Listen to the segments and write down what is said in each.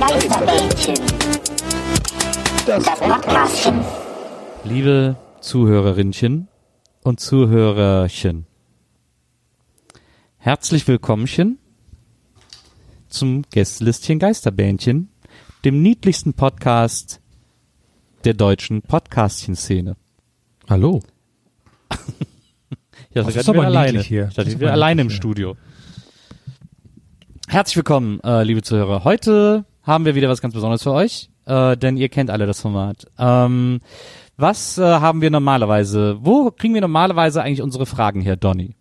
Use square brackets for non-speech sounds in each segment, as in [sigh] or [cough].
Geisterbällchen. Das Podcastchen. Liebe Zuhörerinnchen und Zuhörerchen, herzlich willkommenchen zum Gästelistchen Geisterbähnchen, dem niedlichsten Podcast der deutschen Podcastchen-Szene. Hallo. [laughs] Ja, Das ist aber alleine. hier. Ich dachte, ich bin alleine im hier. Studio. Herzlich willkommen, äh, liebe Zuhörer. Heute haben wir wieder was ganz Besonderes für euch, äh, denn ihr kennt alle das Format. Ähm, was äh, haben wir normalerweise? Wo kriegen wir normalerweise eigentlich unsere Fragen her, Donny?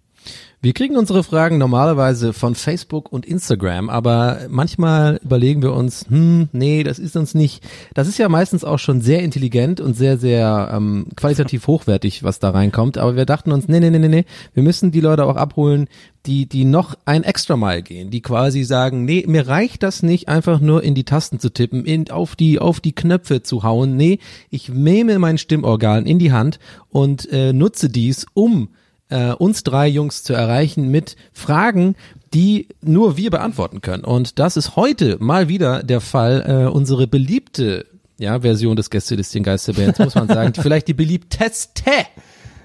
Wir kriegen unsere Fragen normalerweise von Facebook und Instagram, aber manchmal überlegen wir uns, hm, nee, das ist uns nicht. Das ist ja meistens auch schon sehr intelligent und sehr, sehr ähm, qualitativ hochwertig, was da reinkommt. Aber wir dachten uns, nee, nee, nee, nee, nee, wir müssen die Leute auch abholen, die, die noch ein extra Mal gehen, die quasi sagen, nee, mir reicht das nicht, einfach nur in die Tasten zu tippen, in, auf die, auf die Knöpfe zu hauen. Nee, ich nehme mein Stimmorgan in die Hand und äh, nutze dies, um äh, uns drei Jungs zu erreichen mit Fragen, die nur wir beantworten können. Und das ist heute mal wieder der Fall. Äh, unsere beliebte ja, Version des Gästelistchen Geisterbands, muss man sagen. [laughs] Vielleicht die beliebteste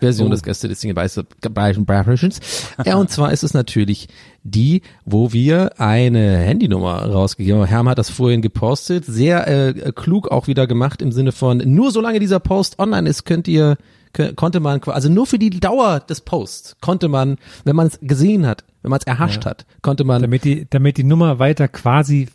Version des Gästelistchen Geisterbands. Ja, und zwar ist es natürlich die, wo wir eine Handynummer rausgegeben haben. Herm hat das vorhin gepostet. Sehr äh, klug auch wieder gemacht im Sinne von, nur solange dieser Post online ist, könnt ihr konnte man, also nur für die Dauer des Posts konnte man, wenn man es gesehen hat, wenn man es erhascht hat, konnte man damit die, damit die Nummer weiter quasi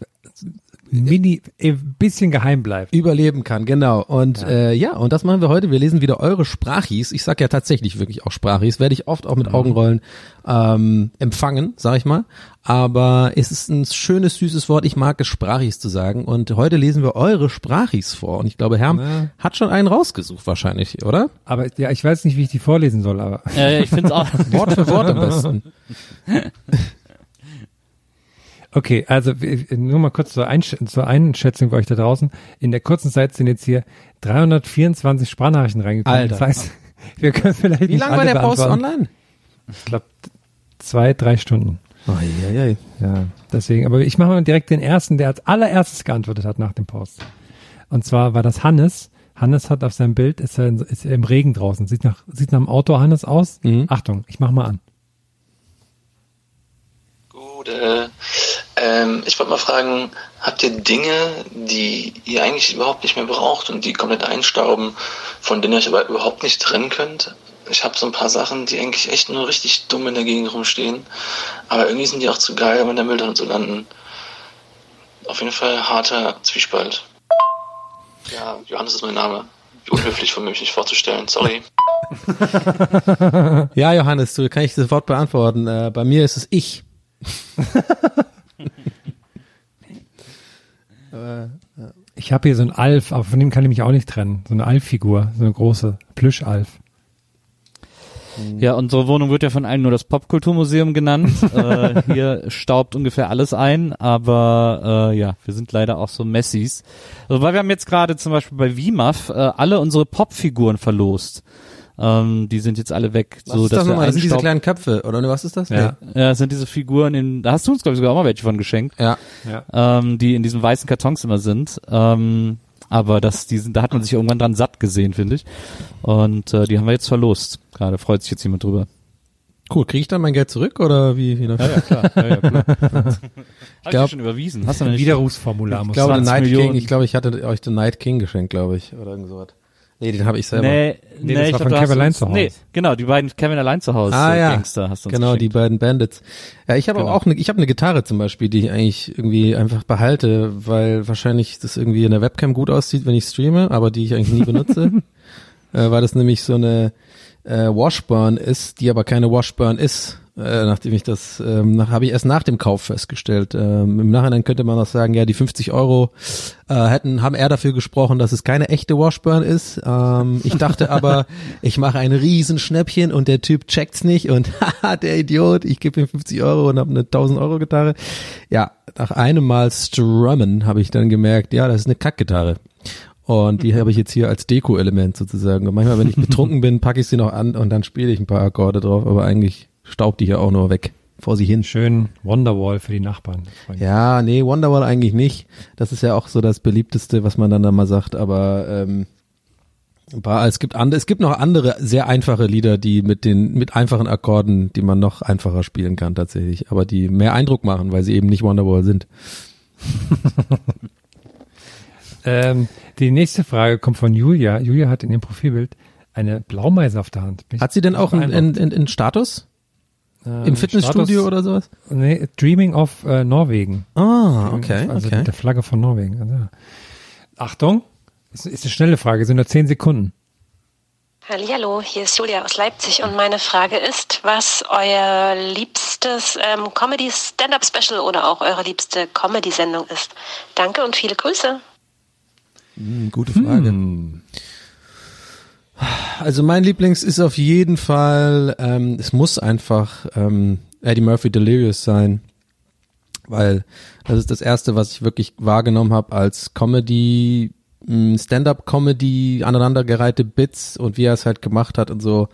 mini, ein bisschen geheim bleibt. überleben kann, genau. Und ja. Äh, ja, und das machen wir heute. Wir lesen wieder eure Sprachis. Ich sag ja tatsächlich wirklich auch Sprachis. Werde ich oft auch mit Augenrollen ähm, empfangen, sag ich mal. Aber es ist ein schönes, süßes Wort. Ich mag es, Sprachis zu sagen. Und heute lesen wir eure Sprachis vor. Und ich glaube, Herm Ja. hat schon einen rausgesucht wahrscheinlich, oder? Aber ja, ich weiß nicht, wie ich die vorlesen soll, aber Äh, ich finde es [laughs] auch. Wort für Wort am besten. [laughs] okay, also nur mal kurz zur, Einsch zur Einschätzung bei euch da draußen. In der kurzen Zeit sind jetzt hier 324 Sprachnachrichten reingekommen. Alter. Das heißt, [laughs] wir können vielleicht Wie lange war der Post online? Ich glaube zwei, drei Stunden. Oh, ja, ja. Ja, deswegen. Aber ich mache mal direkt den ersten, der als allererstes geantwortet hat nach dem Post. Und zwar war das Hannes. Hannes hat auf seinem Bild, ist er, in- ist er im Regen draußen. Sieht nach, sieht nach einem Auto Hannes aus. Mhm. Achtung, ich mach mal an. Gut, äh, ähm, ich wollte mal fragen, habt ihr Dinge, die ihr eigentlich überhaupt nicht mehr braucht und die komplett einstauben, von denen ihr euch aber überhaupt nicht trennen könnt? Ich habe so ein paar Sachen, die eigentlich echt nur richtig dumm in der Gegend rumstehen, aber irgendwie sind die auch zu geil, um in der Mülltonne zu landen. Auf jeden Fall harter Zwiespalt. Ja, Johannes ist mein Name. Wie unhöflich von mir, mich nicht vorzustellen. Sorry. [laughs] Ja, Johannes, du kann ich sofort beantworten. Äh, bei mir ist es ich. [laughs] Ich habe hier so ein Alf, aber von dem kann ich mich auch nicht trennen. So eine Alf-Figur, so eine große Plüsch-Alf. Ja, unsere Wohnung wird ja von allen nur das Popkulturmuseum genannt. [laughs] äh, hier staubt ungefähr alles ein, aber äh, ja, wir sind leider auch so Messis. Also, weil wir haben jetzt gerade zum Beispiel bei VMAF äh, alle unsere Popfiguren verlost. Ähm, die sind jetzt alle weg. Was so, ist dass das nochmal? Das sind diese kleinen Köpfe, oder was ist das? Ja. Ja, das sind diese Figuren in, da hast du uns glaube ich sogar auch mal welche von geschenkt, Nee. Ja. Ja. ähm, die in diesen weißen Kartons immer sind. Ähm, Aber das, die sind, da hat man sich irgendwann dran satt gesehen, finde ich. Und äh, die haben wir jetzt verlost. Gerade freut sich jetzt jemand drüber. Cool, kriege ich dann mein Geld zurück oder wie? wie Ja, ja, klar. Ja, ja, klar. [laughs] Du glaub- schon überwiesen? Hast du nicht? Widerrufsformular Ich muss glaube, sein. The 20 Night King, ich glaube, ich hatte euch The Night King geschenkt, glaube ich, oder irgend sowas. Nee, den habe ich selber. Nee, Nee, nee, das ich war von Kevin allein zu Hause. Nee, genau, die beiden Kevin allein zu Hause Ah, äh, ja. Gangster hast du uns Genau, die geschenkt. beiden Bandits. Ja, ich habe Genau. auch eine, ich habe eine Gitarre zum Beispiel, die ich eigentlich irgendwie einfach behalte, weil wahrscheinlich das irgendwie in der Webcam gut aussieht, wenn ich streame, aber die ich eigentlich nie benutze, [laughs] äh, weil das nämlich so eine äh, Washburn ist, die aber keine Washburn ist. Äh, nachdem ich das, ähm, nach, habe ich erst nach dem Kauf festgestellt. Ähm, Im Nachhinein könnte man auch sagen, ja, die 50 Euro äh, hätten, haben eher dafür gesprochen, dass es keine echte Washburn ist. Ähm, ich dachte [laughs] aber, ich mache ein Riesenschnäppchen und der Typ checkt's nicht und [laughs] haha, der Idiot, ich gebe ihm 50 Euro und habe eine 1000 Euro Gitarre. Ja, nach einem Mal Strummen habe ich dann gemerkt, ja, das ist eine Kackgitarre. Und die habe ich jetzt hier als Deko-Element sozusagen. Und manchmal, wenn ich betrunken [laughs] bin, packe ich sie noch an und dann spiele ich ein paar Akkorde drauf, aber eigentlich staubt die ja auch nur weg vor sie hin. Schön Wonderwall für die Nachbarn. Ja, nee, Wonderwall eigentlich nicht. Das ist ja auch so das beliebteste, was man dann da mal sagt, aber ähm, es gibt andere, es gibt noch andere sehr einfache Lieder, die mit den mit einfachen Akkorden, die man noch einfacher spielen kann tatsächlich, aber die mehr Eindruck machen, weil sie eben nicht Wonderwall sind. [laughs] Ähm, die nächste Frage kommt von Julia. Julia hat in ihrem Profilbild eine Blaumeise auf der Hand. Bin ich Hat sie denn auch einen, einen, einen Status Äh, im Fitnessstudio Status- oder sowas? Nee, Dreaming of äh, Norwegen. Ah, okay, Also okay. mit der Flagge von Norwegen. Also. Achtung, ist, ist eine schnelle Frage, sind nur zehn Sekunden. Hallo, hier ist Julia aus Leipzig und meine Frage ist, was euer liebstes ähm, Comedy-Stand-Up-Special oder auch eure liebste Comedy-Sendung ist. Danke und viele Grüße. Hm, gute Frage. Also mein Lieblings ist auf jeden Fall, ähm, es muss einfach ähm, Eddie Murphy Delirious sein, weil das ist das erste, was ich wirklich wahrgenommen habe als Comedy, Stand-up-Comedy, aneinandergereihte Bits und wie er es halt gemacht hat und so.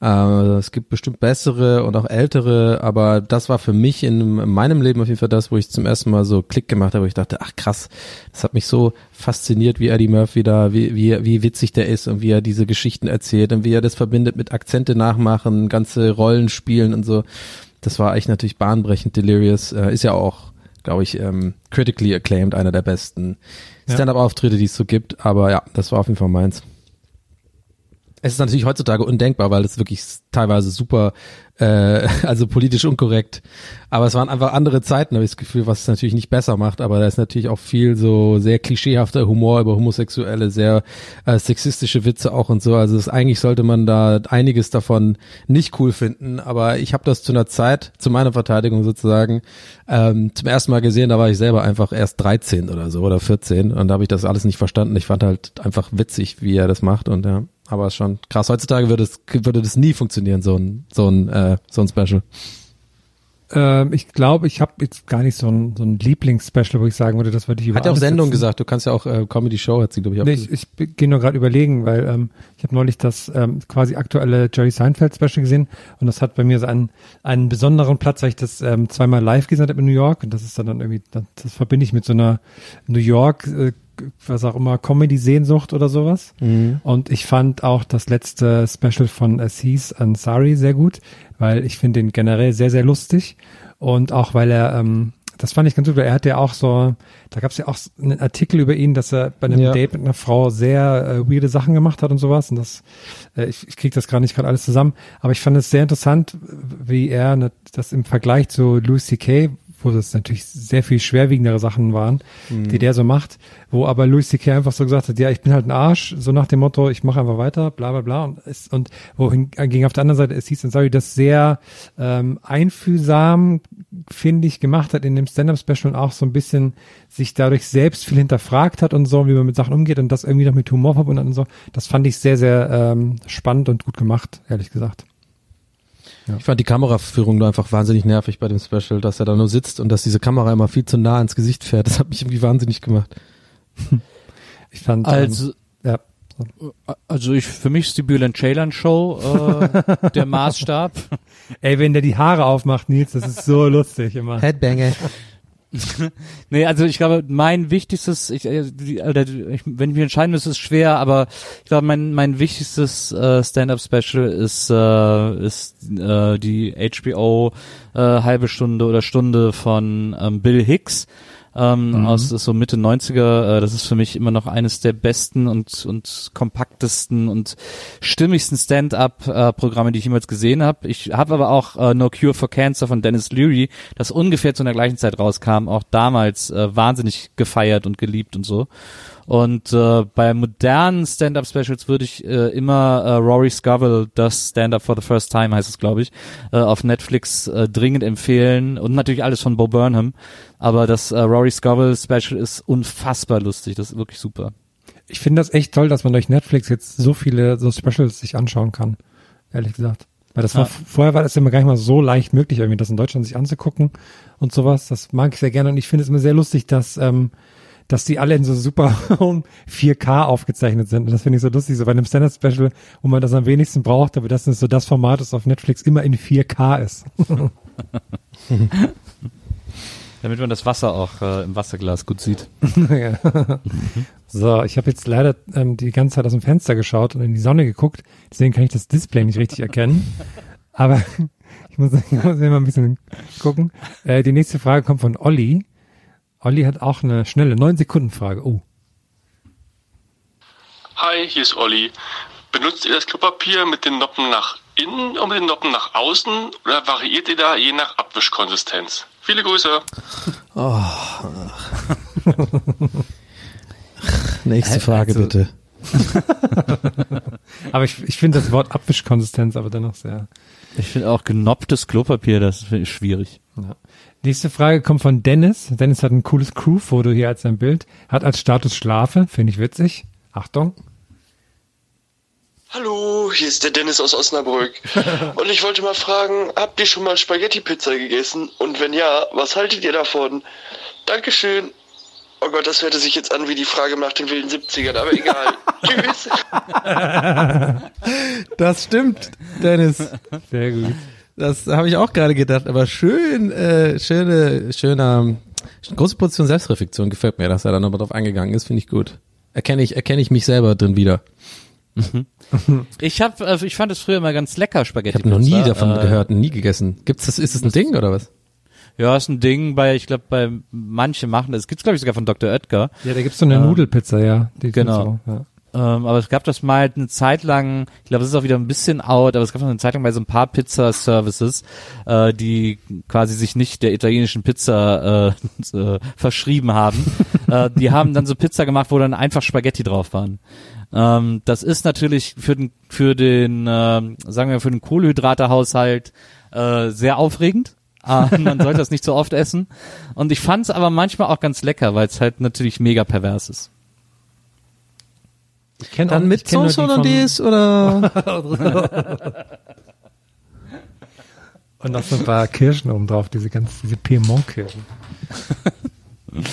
Äh, es gibt bestimmt bessere und auch ältere, aber das war für mich in, in meinem Leben auf jeden Fall das, wo ich zum ersten Mal so Klick gemacht habe, wo ich dachte, ach krass, das hat mich so fasziniert, wie Eddie Murphy da, wie, wie, wie witzig der ist und wie er diese Geschichten erzählt und wie er das verbindet mit Akzente nachmachen, ganze Rollen spielen und so. Das war eigentlich natürlich bahnbrechend. Delirious äh, ist ja auch, glaube ich, ähm, critically acclaimed, einer der besten. Stand-up-Auftritte, die es so gibt. Aber ja, das war auf jeden Fall meins. Es ist natürlich heutzutage undenkbar, weil es wirklich teilweise super, äh, [laughs] also politisch unkorrekt. Aber es waren einfach andere Zeiten, habe ich das Gefühl, was es natürlich nicht besser macht. Aber da ist natürlich auch viel so sehr klischeehafter Humor über Homosexuelle, sehr äh, sexistische Witze auch und so. Also es, eigentlich sollte man da einiges davon nicht cool finden. Aber ich habe das zu einer Zeit, zu meiner Verteidigung sozusagen, ähm, zum ersten Mal gesehen. Da war ich selber einfach erst 13 oder so oder 14 und da habe ich das alles nicht verstanden. Ich fand halt einfach witzig, wie er das macht und ja. Aber schon krass. Heutzutage würde es würde das nie funktionieren, so ein so ein äh, so ein Special. Ähm, ich glaube, ich habe jetzt gar nicht so ein, so ein Lieblingsspecial, wo ich sagen würde, das würde ich über Hat ja auch Sendung gesagt. Du kannst ja auch äh, Comedy Show hat sie glaube ich auch. Nee, ich, ich gehe nur gerade überlegen, weil ähm, ich habe neulich das ähm, quasi aktuelle Jerry Seinfeld Special gesehen und das hat bei mir so einen, einen besonderen Platz, weil ich das ähm, zweimal live gesehen habe in New York und das ist dann, dann irgendwie, das, das verbinde ich mit so einer New York, äh, was auch immer, Comedy-Sehnsucht oder sowas. Und ich fand auch das letzte Special von Aziz Ansari sehr gut, weil ich finde ihn generell sehr, sehr lustig und auch weil er ähm, das fand ich ganz super. Er hat ja auch so, da gab es ja auch einen Artikel über ihn, dass er bei einem Ja. Date mit einer Frau sehr äh, weirde Sachen gemacht hat und sowas. Und das, äh, ich, ich kriege das gerade nicht gerade alles zusammen. Aber ich fand es sehr interessant, wie er ne, das im Vergleich zu Louis C.K., wo das natürlich sehr viel schwerwiegendere Sachen waren, die der so macht, wo aber Louis C.K. einfach so gesagt hat, ja, ich bin halt ein Arsch, so nach dem Motto, ich mache einfach weiter, bla bla bla. Und, es, und wohin ging auf der anderen Seite, es hieß dann, sorry, das sehr ähm, einfühlsam, finde ich, gemacht hat in dem Stand-Up-Special und auch so ein bisschen sich dadurch selbst viel hinterfragt hat und so, wie man mit Sachen umgeht und das irgendwie noch mit Humor verbunden hat und so. Das fand ich sehr, sehr ähm, spannend und gut gemacht, ehrlich gesagt. Ich fand die Kameraführung nur einfach wahnsinnig nervig bei dem Special, dass er da nur sitzt und dass diese Kamera immer viel zu nah ins Gesicht fährt. Das hat mich irgendwie wahnsinnig gemacht. [laughs] Ich fand, Also, ähm, ja, so. also ich, für mich ist die Bülent Ceylan Show äh, der [laughs] Maßstab. Ey, wenn der die Haare aufmacht, Nils, das ist so [laughs] lustig immer. Headbanger. [laughs] nee, also ich glaube, mein wichtigstes, ich, äh, die, oder ich, wenn ich mich entscheiden müsste, ist schwer, aber ich glaube, mein mein wichtigstes äh, Stand-up-Special ist äh, ist äh, die HBO äh, halbe Stunde oder Stunde von ähm, Bill Hicks ähm, mhm. aus so Mitte 90er. Äh, das ist für mich immer noch eines der besten und, und kompaktesten und stimmigsten Stand-up-Programme, die ich jemals gesehen habe. Ich habe aber auch äh, No Cure for Cancer von Dennis Leary, das ungefähr zu einer gleichen Zeit rauskam, auch damals äh, wahnsinnig gefeiert und geliebt und so. Und äh, bei modernen Stand-up-Specials würde ich äh, immer äh, Rory Scovel, das Stand-up for the First Time heißt es, glaube ich, äh, auf Netflix äh, dringend empfehlen. Und natürlich alles von Bo Burnham. Aber das äh, Rory Scovel Special ist unfassbar lustig. Das ist wirklich super. Ich finde das echt toll, dass man durch Netflix jetzt so viele so Specials sich anschauen kann. Ehrlich gesagt. Weil das war, ja. vorher war das immer gar nicht mal so leicht möglich, irgendwie das in Deutschland sich anzugucken und sowas. Das mag ich sehr gerne. Und ich finde es immer sehr lustig, dass ähm, dass die alle in so super 4K [laughs] aufgezeichnet sind. Und das finde ich so lustig, so bei einem Standard Special, wo man das am wenigsten braucht, aber das ist so das Format, das auf Netflix immer in 4K ist. [laughs] Damit man das Wasser auch äh, im Wasserglas gut sieht. [laughs] so, ich habe jetzt leider ähm, die ganze Zeit aus dem Fenster geschaut und in die Sonne geguckt, deswegen kann ich das Display nicht richtig erkennen. Aber ich muss, ich muss immer ein bisschen gucken. Äh, die nächste Frage kommt von Olli. Olli hat auch eine schnelle 9-Sekunden-Frage. Oh. Hi, hier ist Olli. Benutzt ihr das Klopapier mit den Noppen nach innen und mit den Noppen nach außen oder variiert ihr da je nach Abwischkonsistenz? Viele Grüße. Oh. [laughs] Nächste Frage also, bitte. [laughs] aber ich, ich finde das Wort Abwischkonsistenz aber dennoch sehr. Ich finde auch genopptes Klopapier, das ist schwierig. Nächste Frage kommt von Dennis. Dennis hat ein cooles Crew-Foto hier als sein Bild. Hat als Status Schlafe, finde ich witzig. Achtung. Hallo, hier ist der Dennis aus Osnabrück. [laughs] Und ich wollte mal fragen, habt ihr schon mal Spaghetti-Pizza gegessen? Und wenn ja, was haltet ihr davon? Dankeschön. Oh Gott, das hörte sich jetzt an wie die Frage nach den wilden 70ern, aber egal. [laughs] Tschüss. [laughs] Das stimmt, Dennis. Sehr gut. Das habe ich auch gerade gedacht, aber schön, äh, schöne, schöner, große Portion Selbstreflexion gefällt mir, dass er da nochmal drauf eingegangen ist, finde ich gut. Erkenne ich, erkenne ich mich selber drin wieder. [laughs] Ich habe, also ich fand es früher immer ganz lecker Spaghetti. Ich habe noch nie davon äh, gehört, nie gegessen. Gibt's das? Ist das ein Ding oder was? Ja, ist ein Ding bei, ich glaube, bei manche machen das. Gibt's glaube ich sogar von Dr. Oetker. Ja, da gibt's so eine äh, Nudelpizza, ja. Die genau. So, ja. Ähm, aber es gab das mal eine Zeit lang, ich glaube, es ist auch wieder ein bisschen out, aber es gab noch eine Zeit lang bei so ein paar Pizza-Services, äh, die quasi sich nicht der italienischen Pizza äh, [laughs] äh, verschrieben haben. [laughs] äh, die haben dann so Pizza gemacht, wo dann einfach Spaghetti drauf waren. Ähm, das ist natürlich für den, für den, äh, sagen wir, für den Kohlenhydrate-Haushalt äh, sehr aufregend. äh, [laughs] man sollte das nicht so oft essen. Und ich fand es aber manchmal auch ganz lecker, weil es halt natürlich mega pervers ist. Ich kenn Dann auch, mit Sauce Hollandaise oder? [laughs] Und noch so ein paar Kirschen oben drauf, diese ganz, diese Piemont-Kirschen. [laughs]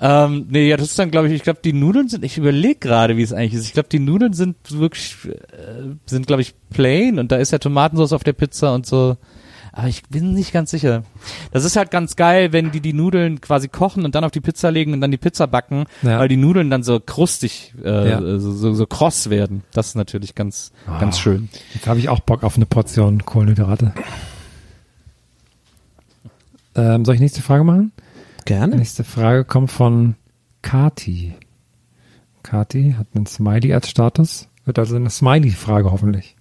ähm, nee, ja, das ist dann, glaube ich, ich glaube, die Nudeln sind, ich überlege gerade, wie es eigentlich ist. Ich glaube, die Nudeln sind wirklich, äh, sind, glaube ich, plain und da ist ja Tomatensauce auf der Pizza und so. Aber ich bin nicht ganz sicher. Das ist halt ganz geil, wenn die die Nudeln quasi kochen und dann auf die Pizza legen und dann die Pizza backen, ja. weil die Nudeln dann so krustig, äh, ja. so, so, so kross werden. Das ist natürlich ganz, oh. ganz schön. Jetzt habe ich auch Bock auf eine Portion Kohlenhydrate. Ähm, soll ich nächste Frage machen? Gerne. Nächste Frage kommt von Kati. Kati hat einen Smiley als Status. Wird also eine Smiley-Frage hoffentlich.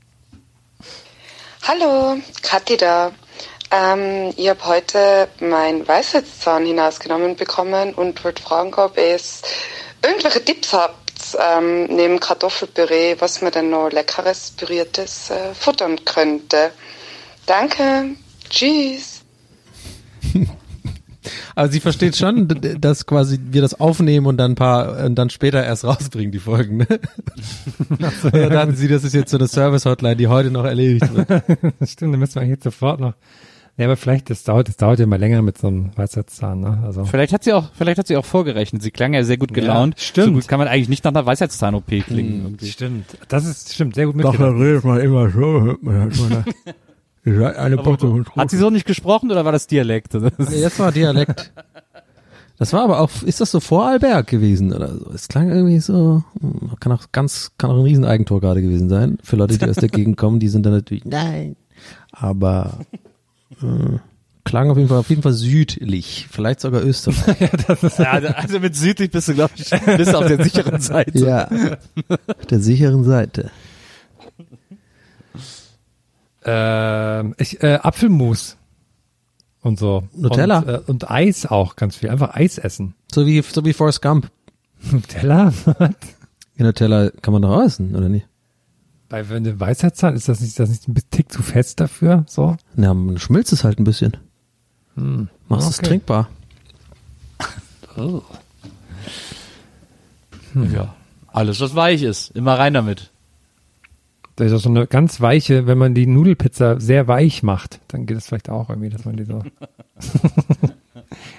Hallo, Kathi da. Ähm, ich habe heute mein Weisheitszahn hinausgenommen bekommen und wollte fragen, ob es irgendwelche Tipps habt ähm, neben Kartoffelpüree, was man denn noch leckeres, püriertes äh, futtern könnte. Danke. Tschüss. [laughs] Aber sie versteht schon, dass quasi wir das aufnehmen und dann ein paar und dann später erst rausbringen die Folgen. Ne? So, Oder dachten sie, das ist jetzt so eine Service-Hotline, die heute noch erledigt wird. [laughs] Stimmt, dann müssen wir jetzt sofort noch. Ja, aber vielleicht, das dauert, das dauert ja mal länger mit so einem Weisheitszahn, ne? Also. Vielleicht hat sie auch, vielleicht hat sie auch vorgerechnet. Sie klang ja sehr gut gelaunt. Ja, stimmt. So gut kann man eigentlich nicht nach einer Weisheitszahn-OP klingen. Hm, stimmt. Das ist, stimmt, sehr gut mitgedacht. Doch, dann redet man immer so. [laughs] eine Portion Hat sie so nicht gesprochen oder war das Dialekt? Das war [laughs] Dialekt. Das war aber auch, ist das so vor Alberg gewesen oder so? Es klang irgendwie so, hm, kann auch ganz, kann auch ein Rieseneigentor gerade gewesen sein. Für Leute, die aus der Gegend kommen, die sind dann natürlich, nein. Aber äh, klang auf jeden Fall, auf jeden Fall südlich. Vielleicht sogar Österreich. [laughs] Ja, also mit südlich bist du, glaube ich, bist auf der sicheren Seite. ja. Auf der sicheren Seite. Ähm, ich, äh, Apfelmus und so. Nutella. Und, äh, und Eis auch ganz viel. Einfach Eis essen. So wie, so wie Forrest Gump. Nutella? [laughs] Ja, Nutella kann man doch auch essen, oder nicht? Bei wenn du Weisheitszahn, ist das nicht, ist das nicht ein bisschen Tick zu fest dafür? So? Na, man schmilzt es halt ein bisschen. Hm. Machst es Okay. trinkbar. Oh. Ja. Alles, was weich ist. Immer rein damit. Das ist so eine ganz weiche, wenn man die Nudelpizza sehr weich macht, dann geht es vielleicht auch irgendwie, dass man die so. [laughs]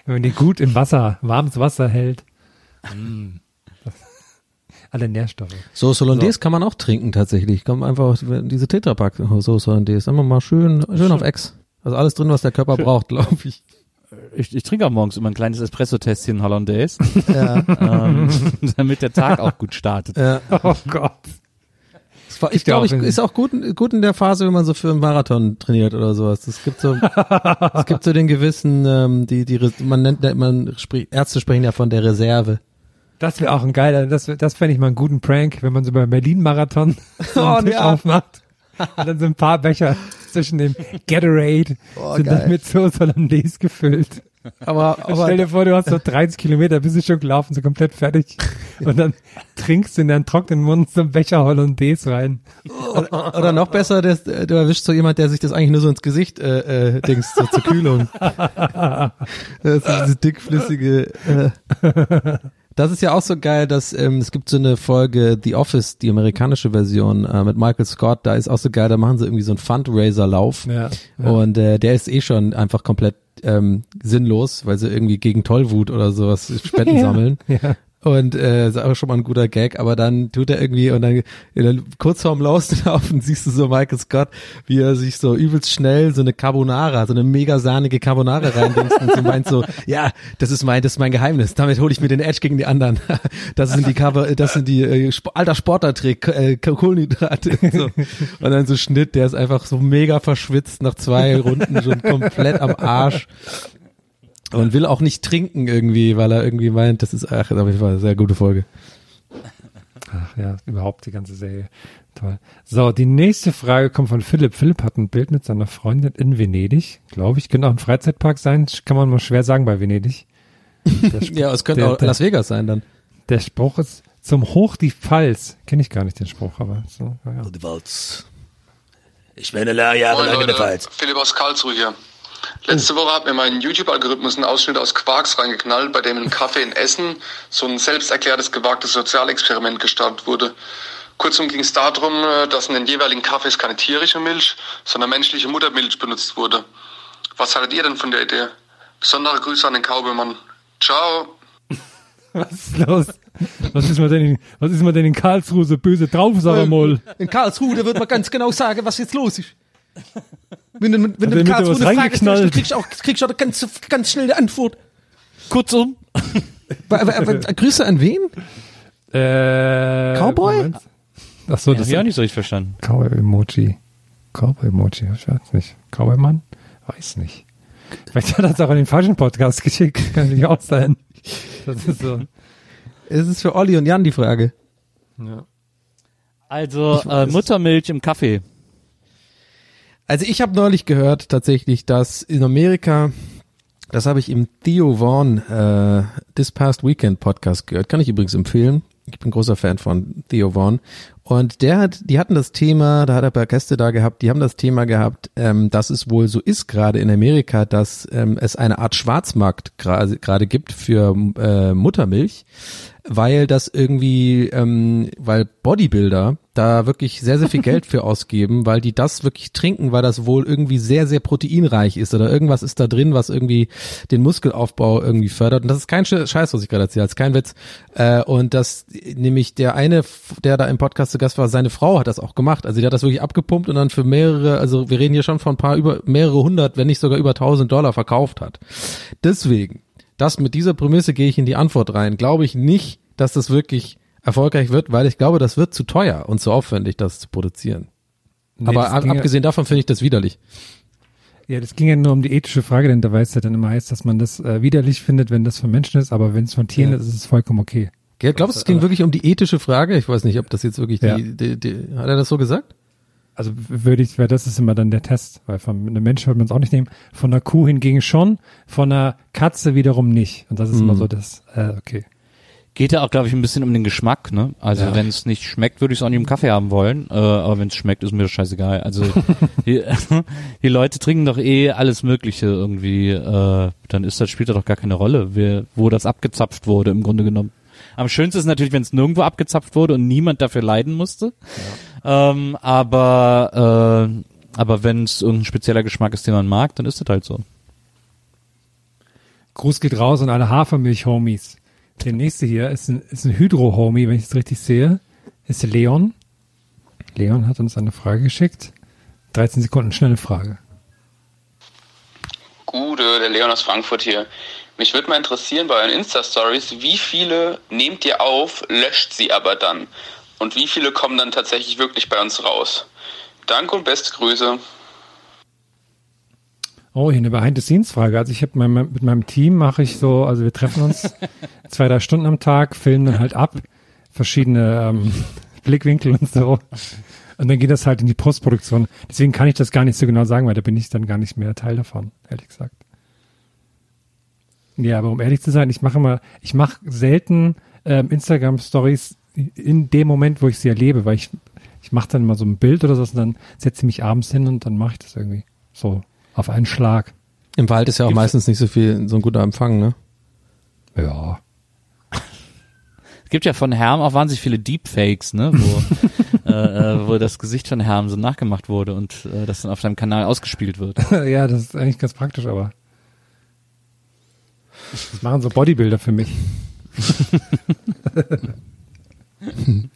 wenn man die gut im Wasser, warmes Wasser hält. Mm. Alle Nährstoffe. Soße Hollandaise kann man auch trinken tatsächlich. Kommt einfach diese Tetrapack Soße Hollandaise. Einfach mal schön, schön auf Ex. Also alles drin, was der Körper braucht, glaube ich. Ich, ich trinke auch morgens immer ein kleines Espresso-Tässchen Hollandaise, [laughs] Ja. ähm, [laughs] damit der Tag auch gut startet. ja. Oh Gott. Ich ja glaube, ich, ist auch gut, gut in der Phase, wenn man so für einen Marathon trainiert oder sowas. Es gibt so, [laughs] es gibt so den gewissen, ähm, die, die, man nennt, man spricht, Ärzte sprechen ja von der Reserve. Das wäre auch ein geiler, das, das fände ich mal einen guten Prank, wenn man so beim Berlin-Marathon [laughs] so Oh, Tisch ja. aufmacht und dann so ein paar Becher zwischen dem Gatorade Oh, sind geil. dann mit Soße Hollandaise gefüllt. Aber, Und [laughs] stell dir vor, du hast so 30 Kilometer, bist du schon gelaufen, so komplett fertig. [laughs] Und dann trinkst du in deinen trockenen Mund so einen Becher Hollandaise rein. Oder, oder noch besser, das, du erwischst so jemand, der sich das eigentlich nur so ins Gesicht äh, äh, dings so zur Kühlung. [laughs] das ist diese dickflüssige. Äh. Das ist ja auch so geil, dass ähm, es gibt so eine Folge The Office, die amerikanische Version äh, mit Michael Scott. Da ist auch so geil, da machen sie irgendwie so einen Fundraiser-Lauf. Ja, ja. Und äh, der ist eh schon einfach komplett ähm, sinnlos, weil sie irgendwie gegen Tollwut oder sowas Spenden [laughs] Ja, sammeln. ja. Und äh, ist auch schon mal ein guter Gag, aber dann tut er irgendwie und dann, dann kurz vorm [laughs] Laufen siehst du so Michael Scott, wie er sich so übelst schnell so eine Carbonara, so eine mega sahnige Carbonara reindingst und so meint so, [laughs] ja, das ist mein, das ist mein Geheimnis. Damit hole ich mir den Edge gegen die anderen. [laughs] Das sind die Carbo, das sind die äh, Sp alter Sportlertrick, äh, Kohlenhydrate. Und, so. und dann so Schnitt, der ist einfach so mega verschwitzt nach zwei Runden schon komplett am Arsch. Und will auch nicht trinken irgendwie, weil er irgendwie meint, das ist, ach, auf jeden Fall eine sehr gute Folge. Ach ja, überhaupt die ganze Serie. Toll. So, die nächste Frage kommt von Philipp. Philipp hat ein Bild mit seiner Freundin in Venedig. Glaube ich, könnte auch ein Freizeitpark sein. Kann man mal schwer sagen bei Venedig. Der [laughs] Ja, es könnte der, auch der, Las Vegas sein dann. der Spruch ist zum Hoch die Pfalz. Kenne ich gar nicht den Spruch, aber so, ja, ja. Die Walz. Ich bin eine Jahre Moin Leute, Philipp aus Karlsruhe hier. Letzte Woche hat mir mein YouTube-Algorithmus einen Ausschnitt aus Quarks reingeknallt, bei dem im Café in Essen so ein selbsterklärtes gewagtes Sozialexperiment gestartet wurde. Kurzum ging es darum, äh, dass in den jeweiligen Kaffees keine tierische Milch, sondern menschliche Muttermilch benutzt wurde. Was haltet ihr denn von der Idee? Besondere Grüße an den Kaubelmann. Ciao. [laughs] Was ist los? Was ist man denn in, was ist man denn in Karlsruhe so böse drauf, sag mal? In Karlsruhe, da wird man ganz genau sagen, was jetzt los ist. Wenn du, wenn du in mit Karlsruhe eine Frage stellst, kriegst du auch, kriegst du auch ganz, ganz schnell eine Antwort. Kurzum, Aber, aber, aber, Grüße an wen? Äh, Cowboy? Moment. Ach so, das habe ich auch nicht so richtig verstanden. Cowboy-Emoji. Cowboy-Emoji, ich weiß nicht. Cowboy-Mann? Weiß nicht. Vielleicht hat er es auch in den falschen Podcast geschickt. [laughs] Kann natürlich auch sein. Das ist so. Es ist für Olli und Jan die Frage. Ja. Also äh. Muttermilch im Kaffee. Also ich habe neulich gehört tatsächlich, dass in Amerika, das habe ich im Theo Vaughn äh, This Past Weekend Podcast gehört, kann ich übrigens empfehlen. Ich bin großer Fan von Theo Vaughn. Und der hat, die hatten das Thema, da hat er ein paar Gäste da gehabt, die haben das Thema gehabt, ähm, dass es wohl so ist gerade in Amerika, dass ähm, es eine Art Schwarzmarkt gerade gibt für äh, Muttermilch, weil das irgendwie, ähm, weil Bodybuilder da wirklich sehr, sehr viel Geld [laughs] für ausgeben, weil die das wirklich trinken, weil das wohl irgendwie sehr, sehr proteinreich ist oder irgendwas ist da drin, was irgendwie den Muskelaufbau irgendwie fördert. Und das ist kein Sch- Scheiß, was ich gerade erzähle, das ist kein Witz. Äh, und das, nämlich der eine, der da im Podcast zu Gast war, seine Frau hat das auch gemacht. Also die hat das wirklich abgepumpt und dann für mehrere, also wir reden hier schon von ein paar über, mehrere hundert, wenn nicht sogar über tausend Dollar verkauft hat. Deswegen, das mit dieser Prämisse gehe ich in die Antwort rein, glaube ich nicht, dass das wirklich erfolgreich wird, weil ich glaube, das wird zu teuer und zu aufwendig, das zu produzieren. Nee, Aber das ab- ging ja- abgesehen davon finde ich das widerlich. Ja, das ging ja nur um die ethische Frage, denn da weiß ja dann immer heißt, dass man das äh, widerlich findet, wenn das von Menschen ist, aber wenn es von Tieren Ja. ist, ist es vollkommen okay. Gell, glaubst du, es ging wirklich um die ethische Frage? Ich weiß nicht, ob das jetzt wirklich Ja. die, die, die, hat er das so gesagt? Also würde ich, weil das ist immer dann der Test, weil von einem Menschen würde man es auch nicht nehmen. Von einer Kuh hingegen schon, von einer Katze wiederum nicht. Und das ist immer Mhm. so das, äh, okay. Geht ja auch, glaube ich, ein bisschen um den Geschmack, ne? Also Ja. wenn es nicht schmeckt, würde ich es auch nicht im Kaffee haben wollen. Äh, aber wenn es schmeckt, ist mir das scheißegal. Also [laughs] die, [laughs] die Leute trinken doch eh alles Mögliche irgendwie. Äh, dann ist das spielt das doch gar keine Rolle, wer, wo das abgezapft wurde im Grunde genommen. Am schönsten ist natürlich, wenn es nirgendwo abgezapft wurde und niemand dafür leiden musste. Ähm, aber äh, aber wenn es irgendein spezieller Geschmack ist, den man mag, dann ist das halt so. Gruß geht raus an alle Hafermilch-Homies. Der nächste hier ist ein, ist ein Hydro-Homie, wenn ich es richtig sehe. Ist Leon. Leon hat uns eine Frage geschickt. 13 Sekunden, schnelle Frage. Gude, der Leon aus Frankfurt hier. Mich würde mal interessieren bei euren Insta-Stories, wie viele nehmt ihr auf, löscht sie aber dann? Und wie viele kommen dann tatsächlich wirklich bei uns raus? Danke und beste Grüße. Oh, hier eine Behind-the-Scenes-Frage. Also ich habe mein, mit meinem Team mache ich so, also wir treffen uns [laughs] zwei, drei Stunden am Tag, filmen dann halt ab, verschiedene ähm, [laughs] Blickwinkel und so. Und dann geht das halt in die Postproduktion. Deswegen kann ich das gar nicht so genau sagen, weil da bin ich dann gar nicht mehr Teil davon, ehrlich gesagt. Ja, aber um ehrlich zu sein, ich mache immer, ich mache selten ähm, Instagram-Stories in dem Moment, wo ich sie erlebe, weil ich, ich mache dann mal so ein Bild oder so und dann setze ich mich abends hin und dann mache ich das irgendwie so auf einen Schlag. Im Wald ist ja auch Gibt's- meistens nicht so viel, so ein guter Empfang, ne? Ja. Es gibt ja von Herm auch wahnsinnig viele Deepfakes, ne, wo, [laughs] äh, äh, wo das Gesicht von Herm so nachgemacht wurde und äh, das dann auf deinem Kanal ausgespielt wird. [laughs] ja, das ist eigentlich ganz praktisch, aber das machen so Bodybuilder für mich. [laughs] [laughs]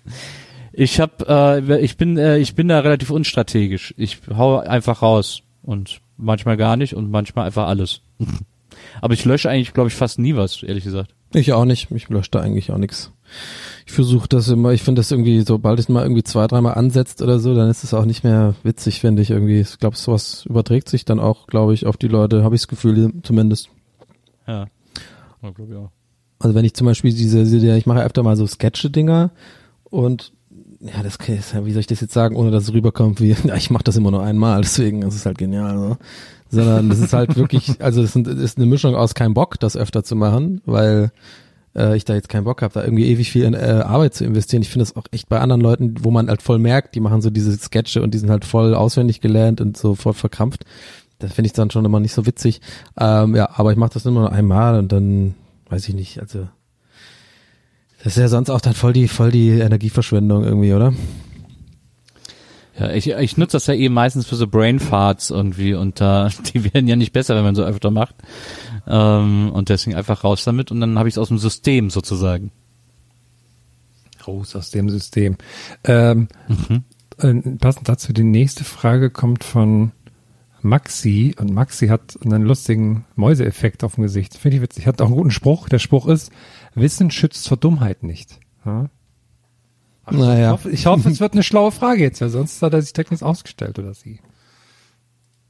Ich hab, äh, ich bin, äh, ich bin da relativ unstrategisch. Ich hau einfach raus und manchmal gar nicht und manchmal einfach alles. [laughs] Aber ich lösche eigentlich, glaube ich, fast nie was, ehrlich gesagt. Ich auch nicht. Ich lösche da eigentlich auch nichts. Ich versuche das immer, ich finde das irgendwie, sobald es mal irgendwie zwei, dreimal ansetzt oder so, dann ist es auch nicht mehr witzig, finde ich irgendwie. Ich glaube, sowas überträgt sich dann auch, glaube ich, auf die Leute, habe ich das Gefühl zumindest. Ja. Ja, ich auch. Also wenn ich zum Beispiel diese, diese ich mache öfter mal so Sketche-Dinger und ja, das wie soll ich das jetzt sagen, ohne dass es rüberkommt wie, [laughs] ja, ich mache das immer nur einmal, deswegen ist es halt genial, so. Sondern das ist halt wirklich, also es ist eine Mischung aus kein Bock, das öfter zu machen, weil äh, ich da jetzt keinen Bock habe, da irgendwie ewig viel in äh, Arbeit zu investieren. Ich finde das auch echt bei anderen Leuten, wo man halt voll merkt, die machen so diese Sketche und die sind halt voll auswendig gelernt und so voll verkrampft. Das finde ich dann schon immer nicht so witzig. Ähm, ja, aber ich mache das immer nur einmal und dann weiß ich nicht, also das ist ja sonst auch dann voll die voll die Energieverschwendung irgendwie, oder? Ja, ich, ich nutze das ja eh meistens für so Brainfarts irgendwie und da, [laughs] die werden ja nicht besser, wenn man so öfter macht. Ähm, und deswegen einfach raus damit und dann habe ich es aus dem System sozusagen. Raus aus dem System. Ähm, äh, passend dazu, die nächste Frage kommt von Maxi und Maxi hat einen lustigen Mäuseeffekt auf dem Gesicht. Finde ich witzig. Hat auch einen guten Spruch. Der Spruch ist, Wissen schützt vor Dummheit nicht. Ja? Ach, Ich, Naja. hoffe, ich hoffe, es wird eine schlaue Frage jetzt, weil sonst hat er sich direkt nichts ausgestellt oder sie.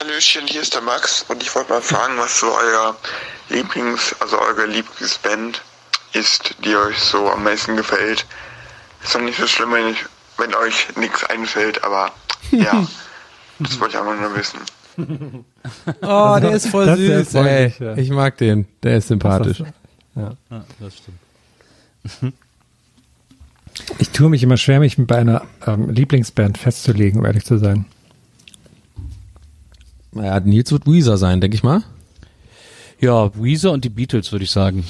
Hallöchen, hier ist der Max und ich wollte mal fragen, was so euer Lieblings, also eure Lieblingsband ist, die euch so am meisten gefällt. Ist doch nicht so schlimm, wenn, ich, wenn euch nichts einfällt, aber ja, [laughs] das wollte ich einfach nur wissen. [laughs] Oh, der ist voll Das ist süß, ey. ja. Ich mag den. Der ist sympathisch. Ja. Ja, das stimmt. [laughs] Ich tue mich immer schwer, mich bei einer ähm, Lieblingsband festzulegen, um ehrlich zu sein. Ja, Nils wird Weezer sein, denke ich mal. Ja, Weezer und die Beatles würde ich sagen.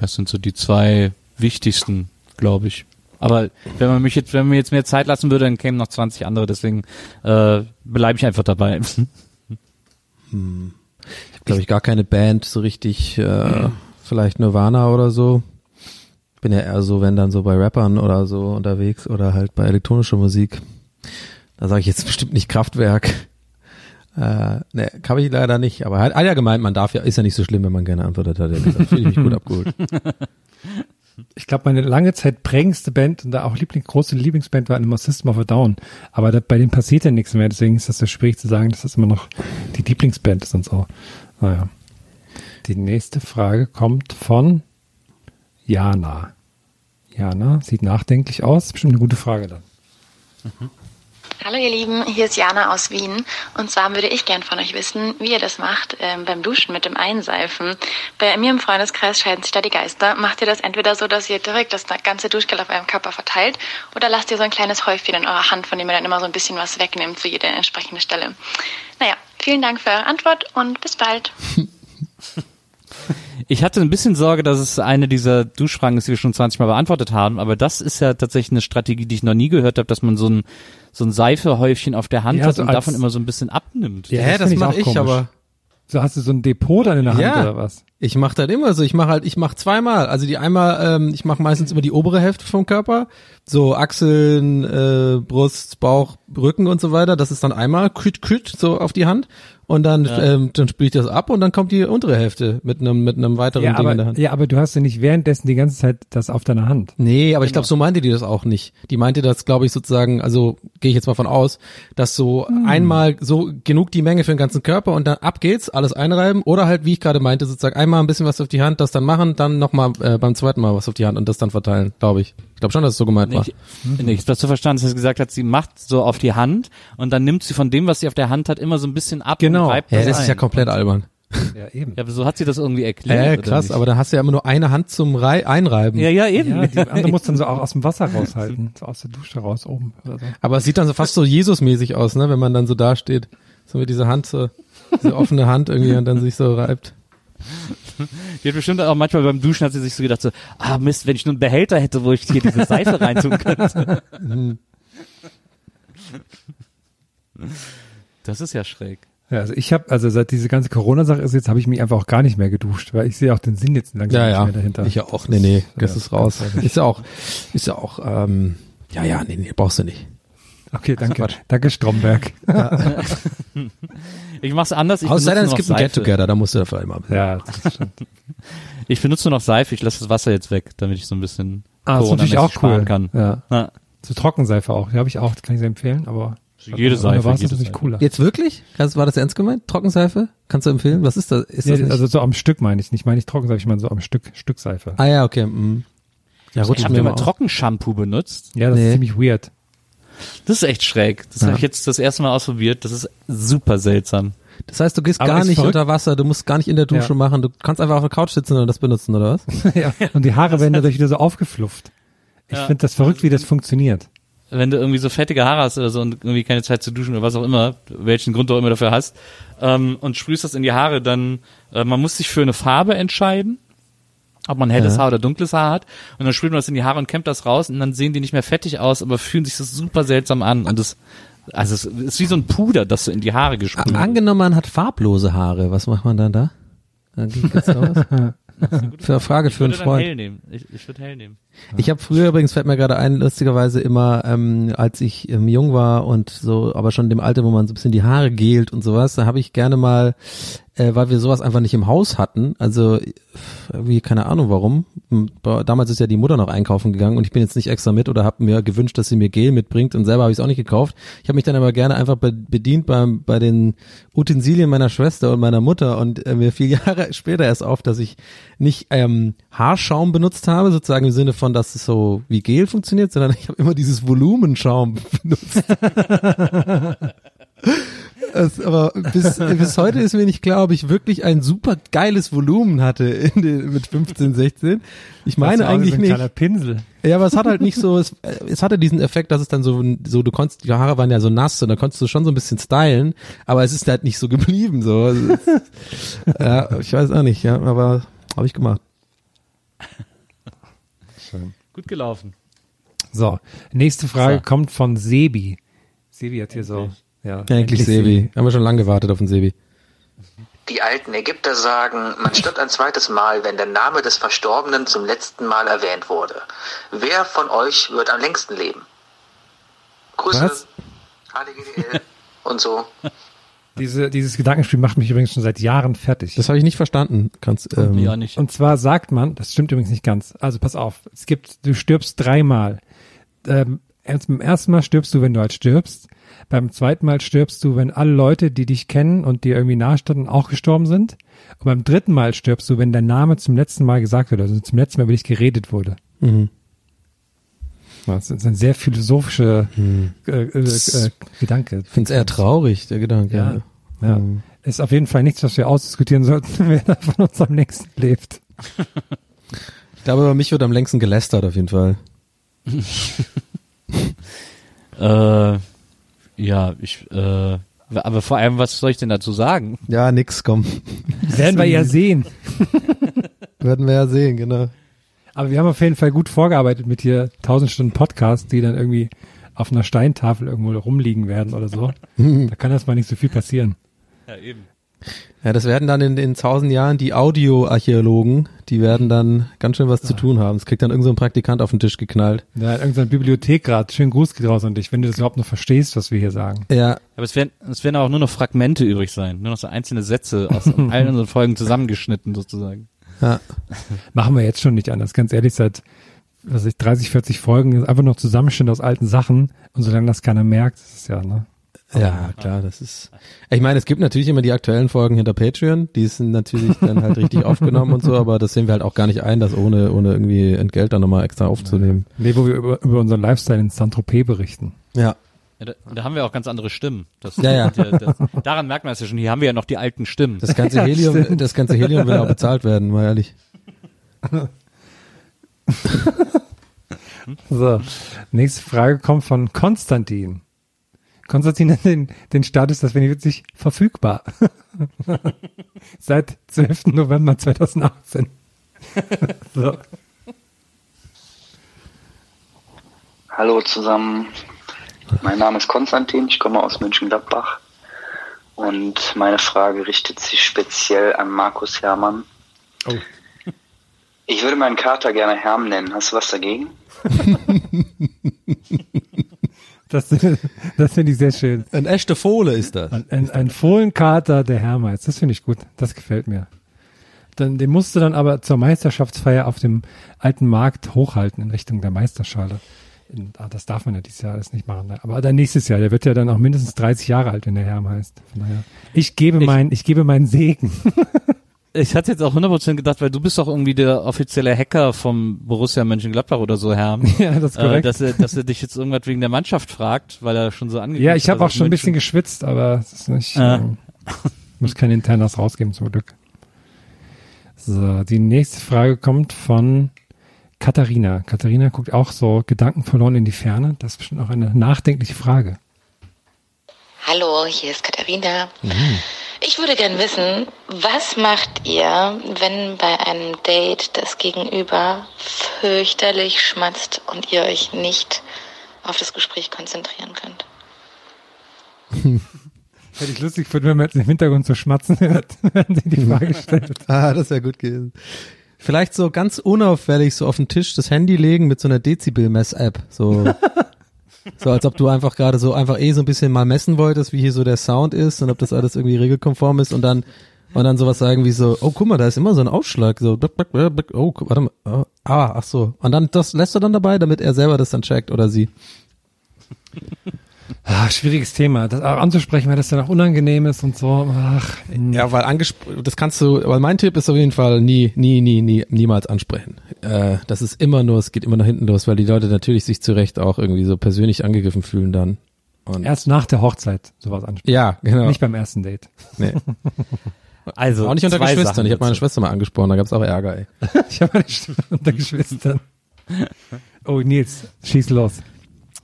Das sind so die zwei wichtigsten, glaube ich. Aber wenn man mich jetzt, wenn man mir jetzt mehr Zeit lassen würde, dann kämen noch 20 andere, deswegen äh, bleibe ich einfach dabei. [laughs] Hm. Ich habe, glaube ich, gar keine Band so richtig, äh, vielleicht Nirvana oder so. Bin ja eher so, wenn dann so bei Rappern oder so unterwegs oder halt bei elektronischer Musik. Da sage ich jetzt [laughs] bestimmt nicht Kraftwerk. Äh, ne, habe ich leider nicht, aber er hat, ja gemeint, man darf ja, ist ja nicht so schlimm, wenn man gerne antwortet hat. Gesagt, fühle ich mich gut [laughs] abgeholt. Ich glaube, meine lange Zeit prägendste Band und da auch Liebling, große Lieblingsband war immer System of a Down. Aber da, bei denen passiert ja nichts mehr, deswegen ist das so schwierig zu sagen, dass das immer noch die Lieblingsband ist und so. Naja. Die nächste Frage kommt von Jana. Jana sieht nachdenklich aus, bestimmt eine gute Frage dann. Hallo ihr Lieben, hier ist Jana aus Wien und zwar würde ich gern von euch wissen, wie ihr das macht ähm, beim Duschen mit dem Einseifen. Bei mir im Freundeskreis scheiden sich da die Geister. Macht ihr das entweder so, dass ihr direkt das ganze Duschgel auf eurem Körper verteilt oder lasst ihr so ein kleines Häufchen in eurer Hand, von dem ihr dann immer so ein bisschen was wegnimmt für jede entsprechende Stelle? Naja, vielen Dank für eure Antwort und bis bald. [laughs] Ich hatte ein bisschen Sorge, dass es eine dieser Duschfragen ist, die wir schon 20 Mal beantwortet haben, aber das ist ja tatsächlich eine Strategie, die ich noch nie gehört habe, dass man so ein, so ein Seifehäufchen auf der Hand Ja, hat so und als- davon immer so ein bisschen abnimmt. Ja, das find mache ich, komisch. aber So hast du so ein Depot dann in der Hand Ja. oder was? ich mache das immer so. Ich mache halt, ich mache zweimal. Also die einmal, ähm, ich mache meistens immer die obere Hälfte vom Körper, so Achseln, äh, Brust, Bauch, Rücken und so weiter. Das ist dann einmal küt küt so auf die Hand und dann ähm, dann spüle ich das ab und dann kommt die untere Hälfte mit einem mit einem weiteren Ja Ding in der aber, Hand. ja, aber du hast ja nicht währenddessen die ganze Zeit das auf deiner Hand. Nee, aber ich glaube, so meinte die das auch nicht. Die meinte das, glaube ich, sozusagen, also gehe ich jetzt mal von aus, dass so einmal so genug die Menge für den ganzen Körper und dann ab geht's, alles einreiben oder halt, wie ich gerade meinte, sozusagen einmal ein bisschen was auf die Hand, das dann machen, dann nochmal äh, beim zweiten Mal was auf die Hand und das dann verteilen, glaube ich. Ich glaube schon, dass es so gemeint Nee, war. hab das so verstanden, dass sie gesagt hat, sie macht so auf die Hand und dann nimmt sie von dem, was sie auf der Hand hat, immer so ein bisschen ab Genau. und reibt Ja, das, das ist ja ein. komplett albern. [laughs] Ja, eben. Ja, aber so hat sie das irgendwie erklärt. Ja, oder krass, nicht? aber da hast du ja immer nur eine Hand zum Rei Einreiben. Ja, ja, eben. Ja, die [laughs] andere muss dann so auch aus dem Wasser raushalten, so aus der Dusche raus oben oder so. Aber es sieht dann so fast so Jesus-mäßig aus, ne, wenn man dann so dasteht. So mit dieser Hand, so, diese offene Hand irgendwie und dann sich so reibt. Die hat bestimmt auch manchmal beim Duschen hat sie sich so gedacht so, ah Mist, wenn ich nur einen Behälter hätte, wo ich hier diese Seife reintun könnte. [laughs] das ist ja schräg. Ja, also ich habe, also seit diese ganze Corona-Sache ist jetzt, habe ich mich einfach auch gar nicht mehr geduscht, weil ich sehe auch den Sinn jetzt langsam Ja, nicht ja. mehr dahinter. Ich ja auch. Nee, nee, das Ja, ist raus. Ist ja auch, ist ja auch, ähm, ja, ja, nee, nee, brauchst du nicht. Okay, danke. Quatsch. Danke, Stromberg. [laughs] Ich mach's anders. Ich Außer benutze denn, es gibt ein. Get-Together, da musst du dafür einmal. ja, das stimmt. Ich benutze nur noch Seife. Ich lasse das Wasser jetzt weg, damit ich so ein bisschen Ah, das ist natürlich auch cool. sparen kann. Ja. Ja. So Trockenseife auch, die habe ich auch, das kann ich sehr empfehlen, aber Jede ohne Seife, Wasser jede ist natürlich Seife. cooler. Jetzt wirklich? Kannst, war das ernst gemeint? Trockenseife? Kannst du empfehlen? Was ist das? Ist Nee, das also so am Stück meine ich nicht, meine ich Trockenseife, ich meine so am Stück, Stück Seife. ah ja, okay. Mm. Ja, Ich rutscht habe mir immer mal. Trockenshampoo benutzt. Ja, das Nee. ist ziemlich weird. Das ist echt schräg. Das Ja. habe ich jetzt das erste Mal ausprobiert. Das ist super seltsam. Das heißt, du gehst Aber gar nicht verrückt. unter Wasser, du musst gar nicht in der Dusche Ja. machen, du kannst einfach auf der Couch sitzen und das benutzen, oder was? [laughs] ja. Und die Haare werden dadurch wieder so aufgeflufft. Ich Ja. finde das verrückt, wie das funktioniert. Wenn du irgendwie so fettige Haare hast oder so und irgendwie keine Zeit zu duschen oder was auch immer, welchen Grund du auch immer dafür hast, ähm, und sprühst das in die Haare, dann, äh, man muss sich für eine Farbe entscheiden, ob man helles Ja. Haar oder dunkles Haar hat, und dann sprüht man das in die Haare und kämmt das raus und dann sehen die nicht mehr fettig aus, aber fühlen sich so super seltsam an und das, also es ist wie so ein Puder, das so in die Haare gesprüht wird. Angenommen, man hat farblose Haare, was macht man dann da? Dann geht's da was? [laughs] Für eine Frage für einen Ich würde dann hell Freund. nehmen. Ich, ich würde hell nehmen. Ich habe früher übrigens, fällt mir gerade ein, lustigerweise immer, ähm, als ich ähm, jung war und so, aber schon in dem Alter, wo man so ein bisschen die Haare gelt und sowas, da habe ich gerne mal, äh, weil wir sowas einfach nicht im Haus hatten, also irgendwie keine Ahnung warum. Damals ist ja die Mutter noch einkaufen gegangen und ich bin jetzt nicht extra mit oder habe mir gewünscht, dass sie mir Gel mitbringt und selber habe ich es auch nicht gekauft. Ich habe mich dann aber gerne einfach be bedient beim, bei den Utensilien meiner Schwester und meiner Mutter und äh, mir fiel [laughs] Jahre später erst auf, dass ich nicht ähm, Haarschaum benutzt habe, sozusagen im Sinne von, dass es so wie Gel funktioniert, sondern ich habe immer dieses Volumenschaum [laughs] benutzt. Es, aber bis, bis heute ist mir nicht klar, ob ich wirklich ein super geiles Volumen hatte den, mit 15, 16. Ich meine Das eigentlich nicht. Pinsel. Ja, aber es hat halt nicht so, es, es hatte diesen Effekt, dass es dann so, so, du konntest, die Haare waren ja so nass und da konntest du schon so ein bisschen stylen, aber es ist halt nicht so geblieben, so. [laughs] Ja, ich weiß auch nicht, ja, aber habe ich gemacht. Gut gelaufen. So, nächste Frage So. kommt von Sebi. Sebi hat hier so, ja. Eigentlich Sebi. Haben wir schon lange gewartet auf den Sebi. Die alten Ägypter sagen, man stirbt ein zweites Mal, wenn der Name des Verstorbenen zum letzten Mal erwähnt wurde. Wer von euch wird am längsten leben? Grüße, Was? HDGDL und so. [laughs] Diese, dieses Gedankenspiel macht mich übrigens schon seit Jahren fertig. Das habe ich nicht verstanden. Kannst, ähm, Ja, nicht. Und zwar sagt man, das stimmt übrigens nicht ganz. Also pass auf, es gibt, du stirbst dreimal. Ähm, erst, beim ersten Mal stirbst du, wenn du halt stirbst. Beim zweiten Mal stirbst du, wenn alle Leute, die dich kennen und dir irgendwie nahestanden, auch gestorben sind. Und beim dritten Mal stirbst du, wenn dein Name zum letzten Mal gesagt wird, also zum letzten Mal über dich geredet wurde. Mhm. Das ist ein sehr philosophischer äh, äh, äh, Gedanke. Ich finde es eher traurig, der Gedanke. Ja. Ja. Mhm. Ist auf jeden Fall nichts, was wir ausdiskutieren sollten, [laughs] wer da von uns am längsten lebt. Ich glaube, über mich wird am längsten gelästert, auf jeden Fall. [laughs] Äh, ja, ich, äh, aber vor allem, was soll ich denn dazu sagen? Ja, nix, komm. Werden wir ja sehen. [laughs] Werden wir ja sehen, genau. Aber wir haben auf jeden Fall gut vorgearbeitet mit hier 1000 Stunden Podcast, die dann irgendwie auf einer Steintafel irgendwo rumliegen werden oder so. [laughs] da kann das mal nicht so viel passieren. Ja, eben. Ja, das werden dann in, in tausend Jahren die Audioarchäologen, die werden dann ganz schön was zu tun haben. Das kriegt dann irgend so ein Praktikant auf den Tisch geknallt. Ja, in irgendeiner Bibliothek gerade. Schönen Gruß geht raus an dich, wenn du das überhaupt noch verstehst, was wir hier sagen. Ja. Aber es werden, es werden auch nur noch Fragmente übrig sein. Nur noch so einzelne Sätze aus [laughs] allen unseren Folgen zusammengeschnitten sozusagen. Ja. [laughs] Machen wir jetzt schon nicht anders. Ganz ehrlich, seit was ich, 30, 40 Folgen ist einfach noch Zusammenschnitt aus alten Sachen. Und solange das keiner merkt, ist es ja, ne? Ja, klar, das ist. Ich meine, es gibt natürlich immer die aktuellen Folgen hinter Patreon, die sind natürlich dann halt richtig [laughs] aufgenommen und so, aber das sehen wir halt auch gar nicht ein, das ohne, ohne irgendwie Entgelt dann nochmal extra aufzunehmen. Nee, wo wir über, über unseren Lifestyle in Saint-Tropez berichten. Ja. Ja, da, da haben wir auch ganz andere Stimmen. Das, Ja, ja. Das, daran merkt man es ja schon. Hier haben wir ja noch die alten Stimmen. Das ganze Helium, das ganze Helium will auch bezahlt werden, mal ehrlich. [laughs] So, nächste Frage kommt von Konstantin. Konstantin hat den, den Status, das finde ich witzig, verfügbar. [laughs] Seit 12. November 2018. [laughs] so. Hallo zusammen, mein Name ist Konstantin, ich komme aus München-Gladbach und meine Frage richtet sich speziell an Markus Hermann. Oh. Ich würde meinen Kater gerne Herm nennen, hast du was dagegen? [laughs] Das, das finde ich sehr schön. Ein echter Fohle ist das. Ein, ein, ein Fohlenkater, der Hermeiz. Das finde ich gut. Das gefällt mir. Dann, den musst du dann aber zur Meisterschaftsfeier auf dem alten Markt hochhalten in Richtung der Meisterschale. In, ah, das darf man ja dieses Jahr alles nicht machen. Ne? Aber dann nächstes Jahr, der wird ja dann auch mindestens 30 Jahre alt, wenn der Herm heißt. Ich gebe mein, ich gebe meinen Segen. [laughs] Ich hatte jetzt auch 100% gedacht, weil du bist doch irgendwie der offizielle Hacker vom Borussia Mönchengladbach oder so, Herr. [laughs] Ja, das ist Äh, korrekt. dass, er, dass er dich jetzt irgendwas wegen der Mannschaft fragt, weil er schon so angekündigt Ja, ich habe hat, auch schon ein bisschen geschwitzt, aber es ist nicht, Ah. ähm, muss kein internes rausgeben zum Glück. So, die nächste Frage kommt von Katharina. Katharina guckt auch so Gedanken verloren in die Ferne. Das ist bestimmt auch eine nachdenkliche Frage. Hallo, hier ist Katharina. Ich würde gern wissen, was macht ihr, wenn bei einem Date das Gegenüber fürchterlich schmatzt und ihr euch nicht auf das Gespräch konzentrieren könnt? [laughs] Hätte ich lustig gefunden, wenn man jetzt im Hintergrund so schmatzen hört, [laughs] wenn sie die Frage stellt. ah, das wäre gut gewesen. Vielleicht so ganz unauffällig so auf den Tisch das Handy legen mit so einer Dezibel-Mess-App. So, [laughs] so als ob du einfach gerade so einfach eh so ein bisschen mal messen wolltest, wie hier so der Sound ist und ob das alles irgendwie regelkonform ist und dann und dann sowas sagen wie so, oh guck mal, da ist immer so ein Ausschlag, so, oh, warte mal, oh, ah, ach so. Und dann das lässt du dann dabei, damit er selber das dann checkt oder sie. Ah, schwieriges Thema. Das auch anzusprechen, weil das dann auch unangenehm ist und so. Ach, Ja, weil angesprochen, das kannst du, weil mein Tipp ist auf jeden Fall nie, nie, nie, nie, niemals ansprechen. Äh, das ist immer nur, es geht immer nach hinten los, weil die Leute natürlich sich zu Recht auch irgendwie so persönlich angegriffen fühlen dann. Und erst nach der Hochzeit sowas ansprechen. ja, genau. Nicht beim ersten Date. Nee. [laughs] Also, auch nicht unter Geschwistern. Sachen Ich habe meine. Schwester mal angesprochen, da gab's auch Ärger, ey. [laughs] ich habe eine Stimme unter Geschwistern. Oh, Nils, schieß los.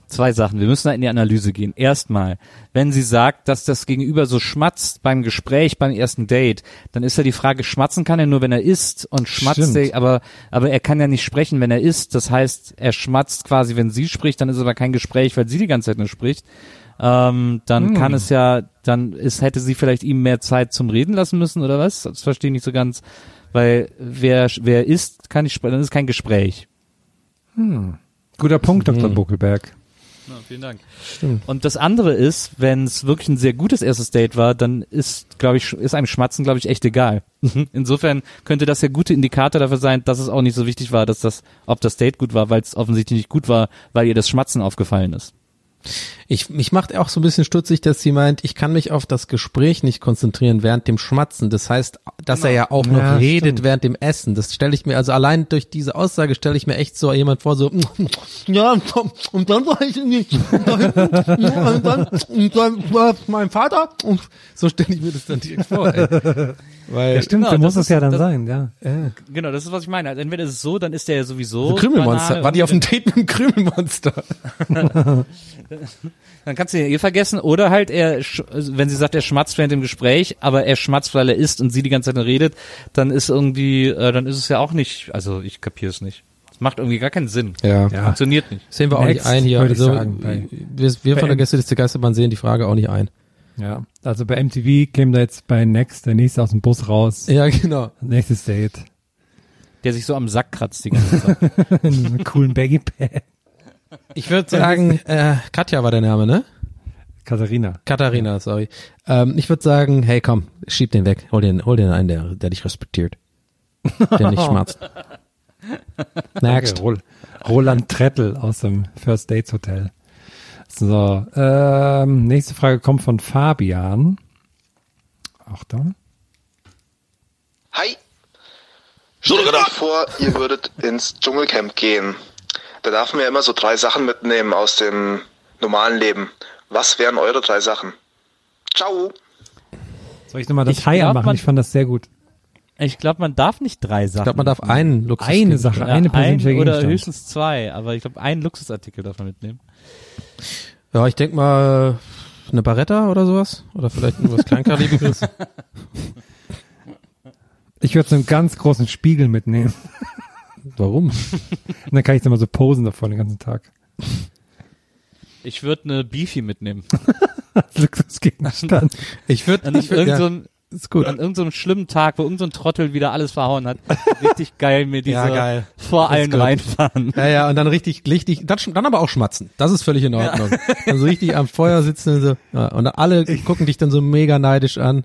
Zwei Sachen. Wir müssen da in die Analyse gehen. Erstmal, wenn sie sagt, dass das Gegenüber so schmatzt beim Gespräch, beim ersten Date, dann ist ja die Frage, schmatzen kann er nur, wenn er isst und schmatzt er, aber, aber er kann ja nicht sprechen, wenn er isst. Das heißt, er schmatzt quasi, wenn sie spricht, dann ist aber kein Gespräch, weil sie die ganze Zeit nur spricht. Ähm, dann Hm. kann es ja, dann ist, hätte sie vielleicht ihm mehr Zeit zum Reden lassen müssen oder was? Das verstehe ich nicht so ganz. Weil wer, wer isst, kann nicht sprechen, dann ist kein Gespräch. Hm. Guter Punkt, Dr. Mhm. Buckelberg. Ja, vielen Dank. Stimmt. Und das andere ist, wenn es wirklich ein sehr gutes erstes Date war, dann ist, glaube ich, ist einem Schmatzen, glaube ich, echt egal. [laughs] Insofern könnte das ja gute Indikator dafür sein, dass es auch nicht so wichtig war, dass das, ob das Date gut war, weil es offensichtlich nicht gut war, weil ihr das Schmatzen aufgefallen ist. Ich, mich macht auch so ein bisschen stutzig, dass sie meint, ich kann mich auf das Gespräch nicht konzentrieren während dem Schmatzen. Das heißt, dass er ja auch noch Ja, redet stimmt. während dem Essen. Das stelle ich mir, also allein durch diese Aussage stelle ich mir echt so jemand vor, so, [laughs] ja, und dann- und dann war ich irgendwie, ja, [laughs] und dann, und dann war mein Vater, und so stelle ich mir das dann direkt vor, ey. Weil, Ja, stimmt, Genau, so muss es ja dann das- sein, ja. ja. Genau, das ist, was ich meine. Also entweder ist es so, dann ist der ja sowieso. so Krümelmonster. War die auf dem Date mit dem Krümelmonster? [laughs] Dann kannst du ihn eh vergessen. Oder halt, er, also wenn sie sagt, er schmatzt während dem Gespräch, aber er schmatzt, weil er isst und sie die ganze Zeit redet, dann ist irgendwie, äh, dann ist es ja auch nicht, also ich kapiere es nicht. Es macht irgendwie gar keinen Sinn. Ja. Funktioniert nicht. Sehen wir auch Next, nicht ein hier. würde ich Also, wir, wir von der Gäste des Geisterbahn sehen die Frage auch nicht ein. Ja, also bei MTV käme da jetzt bei Next der nächste aus dem Bus raus. Ja, genau. Nächstes Date. Der sich so am Sack kratzt die ganze Zeit. [laughs] In so einem coolen Baggy Pad. Ich würde sagen, äh, Katja war der Name, ne? Katharina. Katharina, sorry. Ähm, ich würde sagen, hey komm, schieb den weg, hol den, hol den einen, der, der dich respektiert. Der nicht [laughs] schmatzt. Next. Okay, Rol Roland Trettel aus dem First Dates Hotel. So, ähm, nächste Frage kommt von Fabian. Achtung. Hi. Stellt euch vor, ihr würdet ins Dschungelcamp gehen. Da darf man ja immer so drei Sachen mitnehmen aus dem normalen Leben. Was wären eure drei Sachen? Ciao. Soll ich nochmal das Ich Hi anmachen? Ich fand das sehr gut. Ich glaube, man darf nicht drei Sachen. Ich glaube, man darf einen Luxus Eine Sache, Ja, eine persönliche ein oder höchstens zwei, aber ich glaube, einen Luxusartikel darf man mitnehmen. Ja, ich denk mal eine Baretta oder sowas. Oder vielleicht irgendwas Kleinkalibriges. [laughs] Ich würde so einen ganz großen Spiegel mitnehmen. Warum? Und dann kann ich dann mal so posen davor den ganzen Tag. Ich würde eine Beefy mitnehmen. [laughs] Luxusgegenstand. Ich würde, würd, ja, irgendeinem ist gut. an irgendeinem schlimmen Tag, wo irgendein so Trottel wieder alles verhauen hat. Richtig geil mir [laughs] diese Ja, geil. vor allen reinfahren. Ja, ja, und dann richtig, richtig, dann, dann aber auch schmatzen. Das ist völlig in Ordnung. Dann so richtig am Feuer sitzen und so, ja, und alle gucken dich dann so mega neidisch an.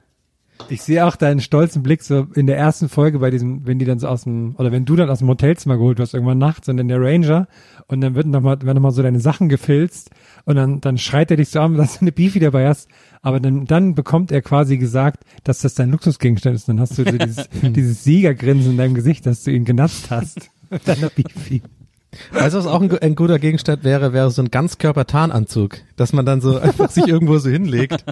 Ich sehe auch deinen stolzen Blick so in der ersten Folge bei diesem, wenn die dann so aus dem, oder wenn du dann aus dem Hotelzimmer geholt wirst, irgendwann nachts und dann der Ranger und dann wird noch mal, werden noch mal so deine Sachen gefilzt und dann, dann schreit er dich so an, dass du eine Beefy dabei hast, aber dann, dann bekommt er quasi gesagt, dass das dein Luxusgegenstand ist. Dann hast du so dieses, [laughs] dieses Siegergrinsen in deinem Gesicht, dass du ihn genatzt hast. [laughs] Deiner Beefy. Weißt du, was auch ein, ein guter Gegenstand wäre, wäre so ein Ganzkörper-Tarnanzug, dass man dann so [laughs] einfach sich irgendwo so hinlegt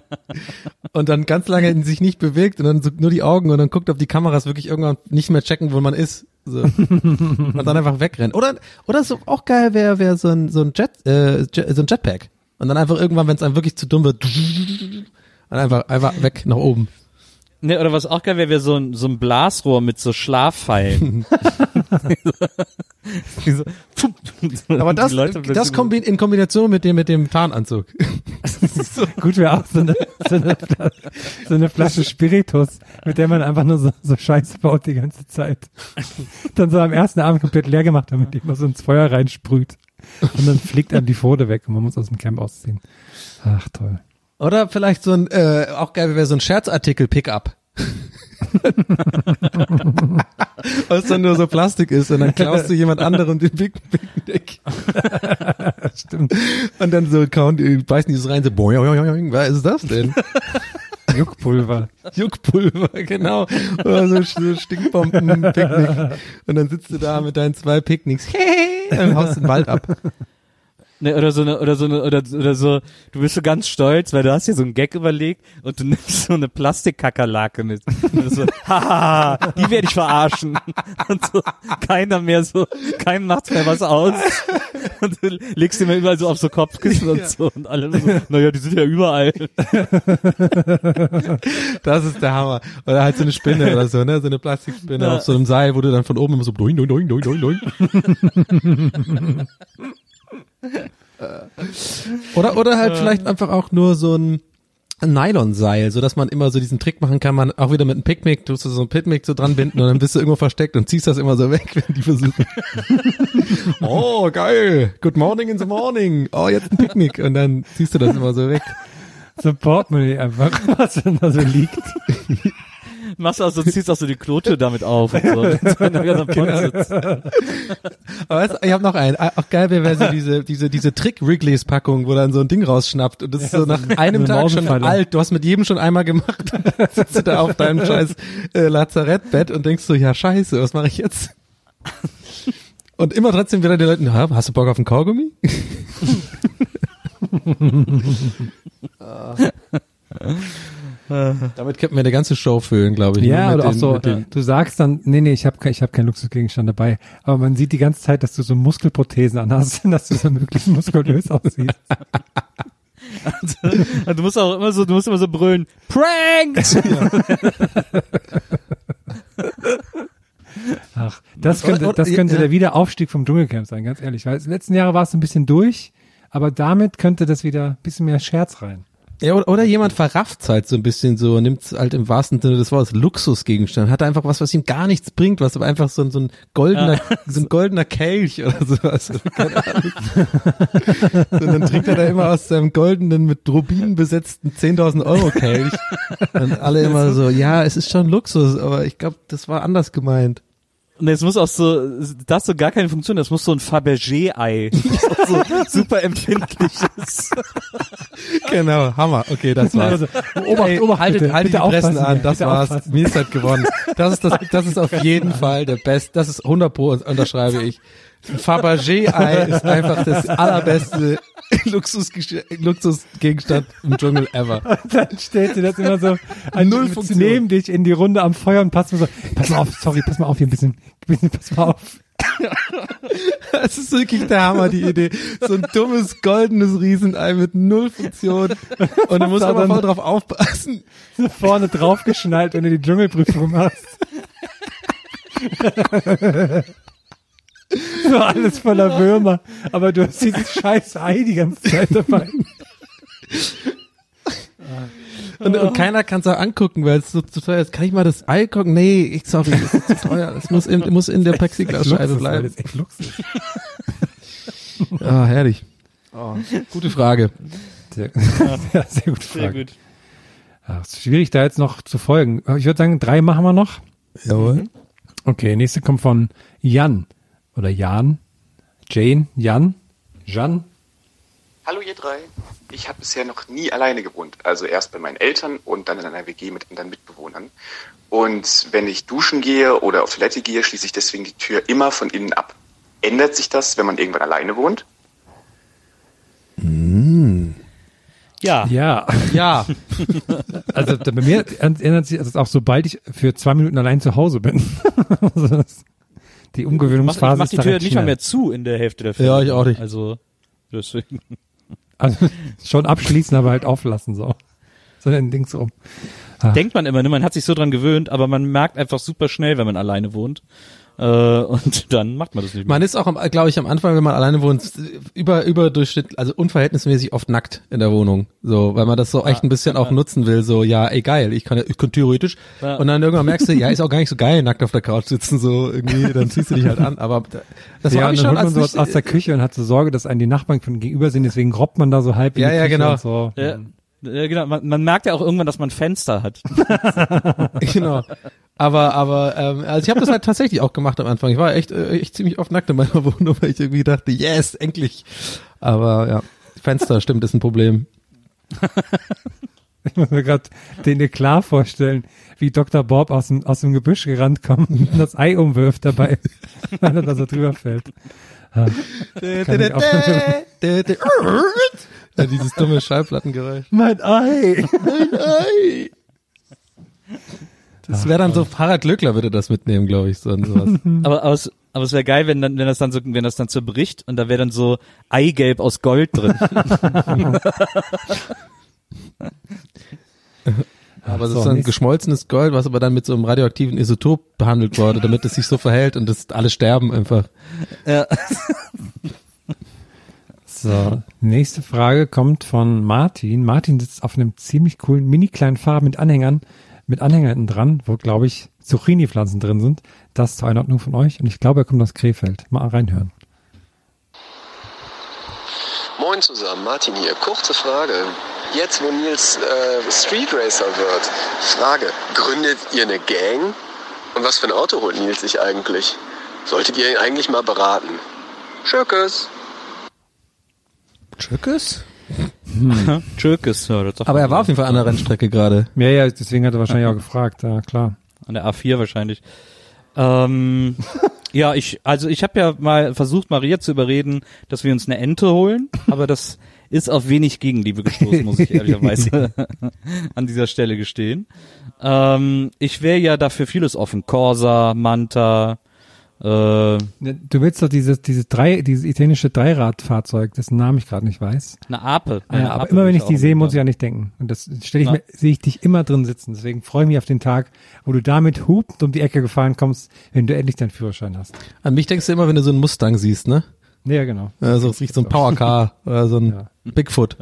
und dann ganz lange in sich nicht bewegt und dann so nur die Augen und dann guckt, ob die Kameras wirklich irgendwann nicht mehr checken, wo man ist. So. und dann einfach wegrennen. Oder, oder so auch geil wäre, wäre so ein, so ein Jet, äh, so ein Jetpack. Und dann einfach irgendwann, wenn es einem wirklich zu dumm wird, dann einfach, einfach weg nach oben. Ne, oder was auch geil wäre, wäre so ein, so ein Blasrohr mit so so, so, [laughs] Aber das, das kombi in Kombination mit dem, mit dem Tarnanzug. [laughs] Gut wäre auch so eine, so, eine, so eine Flasche Spiritus, mit der man einfach nur so, so Scheiße baut die ganze Zeit. Dann so am ersten Abend komplett leer gemacht, damit die immer so ins Feuer reinsprüht. [laughs] Und dann fliegt einem die Pfote weg und man muss aus dem Camp ausziehen. Ach, toll. Oder vielleicht so ein, äh, auch geil wäre so ein Scherzartikel-Pickup. [laughs] Was dann nur so Plastik ist und dann klaust du jemand anderem den Big Picknick. [laughs] Stimmt. Und dann so kauen, die- beißen die so rein, so boing, boing, boing, was ist das denn? Juckpulver. [laughs] Juckpulver, genau. Oder so, so Stinkbomben-Picknick. [laughs] Und dann sitzt du da mit deinen zwei Picknicks. [laughs] Dann haust den Wald ab. Ne, oder so eine, oder so eine, oder, oder so, du bist so ganz stolz, weil du hast dir so einen Gag überlegt und du nimmst so eine Plastikkakerlake mit. Und so, [laughs] haha, die werde ich verarschen. [laughs] Und so, keiner mehr so, keinem macht mehr was aus. Und du legst dir überall so auf so Kopfkissen und so und alle so, naja, die sind ja überall. [laughs] Das ist der Hammer. Oder halt so eine Spinne oder so, ne? So eine Plastikspinne Ja. auf so einem Seil, wo du dann von oben immer so doing, doing, doing, doing, doing. [laughs] Oder, oder halt vielleicht einfach auch nur so ein, Nylonseil, so dass man immer so diesen Trick machen kann, man auch wieder mit einem Picknick, tust du so ein Picknick so dran binden und dann bist du irgendwo versteckt und ziehst das immer so weg, [laughs] wenn die versuchen. [laughs] oh, geil. Good morning in the morning. Oh, jetzt ein Picknick und dann ziehst du das immer so weg. So ein Portemonnaie einfach, was denn da so liegt. Machst also, ziehst auch so die Klotür damit auf und so. Am Pott sitzt. Aber weißt, du, ich habe noch einen. Auch geil wäre so diese diese diese Trick-Wrigley's-Packung, wo dann so ein Ding rausschnappt und das ist so nach einem eine Tag schon alt. Du hast mit jedem schon einmal gemacht. Dann sitzt du da auf deinem scheiß äh, Lazarettbett und denkst so, ja scheiße, was mache ich jetzt? Und immer trotzdem wieder die Leute, "Na, hast du Bock auf einen Kaugummi? [laughs] [laughs] [laughs] Ah. Damit könnten wir eine ganze Show füllen, glaube ich. Ja, Nur mit oder auch den- so, mit den- du sagst dann, nee, nee, ich habe kein, ich hab keinen Luxusgegenstand dabei. Aber man sieht die ganze Zeit, dass du so Muskelprothesen anhast, [laughs] dass du so möglichst muskulös aussiehst. Und du musst auch immer so, du musst immer so brüllen, Pranked! Ach, das könnte, das könnte ja. der Wiederaufstieg vom Dschungelcamp sein, ganz ehrlich. Weil die letzten Jahre war es ein bisschen durch, aber damit könnte das wieder ein bisschen mehr Scherz rein. Ja, oder, oder jemand verrafft halt so ein bisschen so, nimmt halt im wahrsten Sinne des Wortes Luxusgegenstand, hat einfach was, was ihm gar nichts bringt, was aber einfach so, ein- so ein goldener, so ein goldener Kelch oder sowas. [laughs] Keine Ahnung. so, und dann trinkt er da immer aus seinem goldenen, mit Rubinen besetzten 10.000 Euro Kelch. Und alle immer so, ja, es ist schon Luxus, aber ich glaube, das war anders gemeint. Und es muss auch so, das hat so gar keine Funktion, das muss so ein Fabergé-Ei, [laughs] so super empfindlich ist. [laughs] Genau, Hammer. Okay, das war's. Also, Obacht, Ey, Obacht, haltet, bitte, haltet bitte die Pressen aufpassen, an, das war's. aufpassen. Mir ist halt gewonnen. Das ist das, das ist auf [laughs] jeden Fall der Best, das ist 100 pro, unterschreibe ich. Fabergé-Ei ist einfach das allerbeste [laughs] Luxusgesch- Luxusgegenstand im Dschungel ever. [laughs] Dann stellt sie das immer so an Null Funktion. neben dich in die Runde am Feuer und passt mir so, pass mal auf, sorry, pass mal auf hier ein bisschen, ein bisschen pass mal auf. [laughs] Das ist wirklich der Hammer, die Idee. So ein dummes, goldenes Riesenei mit null Funktion. Und du musst aber voll drauf aufpassen. Vorne draufgeschnallt, wenn du die Dschungelprüfung machst. [laughs] so alles voller Würmer, aber du hast dieses scheiß Ei die ganze Zeit dabei. [laughs] Und, und keiner kann es auch angucken, weil es so zu teuer ist. Kann ich mal das Ei gucken? Nee, ich sorry, das ist zu teuer. Das muss in, muss in der Plexiglasscheibe bleiben. Das ist echt Luxus. [laughs] Ah, herrlich. Oh, gute Frage. Sehr, ja, sehr gut Sehr Frage. gut. Ja, ist schwierig da jetzt noch zu folgen. Ich würde sagen, drei machen wir noch. Jawohl. Okay, nächste kommt von Jan. Oder Jan. Jane, Jan, Jan. Hallo ihr drei. Ich habe bisher noch nie alleine gewohnt. Also erst bei meinen Eltern und dann in einer WG mit anderen Mitbewohnern. Und wenn ich duschen gehe oder auf Toilette gehe, schließe ich deswegen die Tür immer von innen ab. Ändert sich das, wenn man irgendwann alleine wohnt? Ja. Ja. Ja. [laughs] Also bei mir ändert sich das auch, sobald ich für zwei Minuten allein zu Hause bin. also [laughs] das, die Ich mach, ich Umgewöhnungsphase mach ist die Tür nicht mal mehr zu in der Hälfte der Fälle. Ja, ich auch nicht. Also, deswegen. [laughs] Also schon abschließen, aber halt auflassen so. So ein Ding so um. Ah. Denkt man immer, ne? man hat sich so dran gewöhnt, aber man merkt einfach super schnell, wenn man alleine wohnt. Äh, und [laughs] dann macht man das nicht mehr. Man ist auch, glaube ich, am Anfang, wenn man alleine wohnt, über, überdurchschnittlich, also unverhältnismäßig oft nackt in der Wohnung. So, weil man das so echt ein bisschen auch nutzen will. So, ja, ey, geil, ich kann, ja- ich kann theoretisch. Ja. Und dann irgendwann merkst du, ja, ist auch gar nicht so geil, nackt auf der Couch sitzen, so irgendwie, dann ziehst du dich halt an. Aber das ja, war ich dann schon holt man als sowas nicht- aus der Küche und hat so Sorge, dass einen die Nachbarn von gegenüber sind, deswegen robbt man da so halb in Ja, die ja, Küche genau. und so. Ja, ja, genau. Man, man merkt ja auch irgendwann, dass man Fenster hat. [laughs] [laughs] genau. Aber, aber, ähm, also ich habe das halt tatsächlich auch gemacht am Anfang. Ich war echt, äh, echt ziemlich oft nackt in meiner [laughs] Wohnung, weil ich irgendwie dachte, yes, endlich. Aber ja, Fenster, stimmt, ist ein Problem. [laughs] Ich muss mir gerade den Eklat vorstellen, wie Dr. Bob aus dem, aus dem Gebüsch gerannt kommt und [laughs] das Ei umwirft dabei, weil er da so drüber fällt. Ah, Ja, dieses dumme Schallplattengeräusch. mein Ei! Mein Ei! Das wäre dann so, Harald Glöckler würde das mitnehmen, glaube ich, so und sowas. [laughs] aber, aber es, aber es wäre geil, wenn dann, wenn das dann so, wenn das dann zerbricht und da wäre dann so Eigelb aus Gold drin. [laughs] Aber es so, ist dann geschmolzenes Gold, was aber dann mit so einem radioaktiven Isotop behandelt wurde, damit es sich so verhält und das alle sterben einfach. ja. [laughs] So, nächste Frage kommt von Martin. Martin sitzt auf einem ziemlich coolen, mini kleinen Fahrrad mit Anhängern, mit Anhängern hinten dran, wo, glaube ich, Zucchini-Pflanzen drin sind. Das zur Einordnung von euch. Und ich glaube, er kommt aus Krefeld. Mal reinhören. Moin zusammen, Martin hier. Kurze Frage. Jetzt, wo Nils äh, Street Racer wird, Frage, gründet ihr eine Gang? Und was für ein Auto holt Nils sich eigentlich? Solltet ihr ihn eigentlich mal beraten? Schökes. Tschöckes? Hm. [laughs] Tschökes, ja, das Aber er war auf jeden Fall an der Rennstrecke gerade. Ja, ja, deswegen hat er wahrscheinlich auch gefragt. Ja, klar. An der A4 wahrscheinlich. Ähm, [laughs] ja, ich, also ich habe ja mal versucht, Maria zu überreden, dass wir uns eine Ente holen, aber das ist auf wenig Gegenliebe gestoßen, muss ich [laughs] ehrlicherweise an dieser Stelle gestehen. Ähm, ich wäre ja dafür vieles offen. Corsa, Manta, äh, Du willst doch dieses, dieses drei, dieses italienische Dreiradfahrzeug, dessen Namen ich gerade nicht weiß. eine Ape. Ja, Eine aber Ape immer wenn ich die sehe, muss ich ja nicht denken. Und das stelle ich Na. mir, sehe ich dich immer drin sitzen. Deswegen freue ich mich auf den Tag, wo du damit hupt um die Ecke gefahren kommst, wenn du endlich deinen Führerschein hast. An mich denkst du immer, wenn du so einen Mustang siehst, ne? Ja, genau. Also es riecht so ein Powercar [laughs] oder so ein Bigfoot.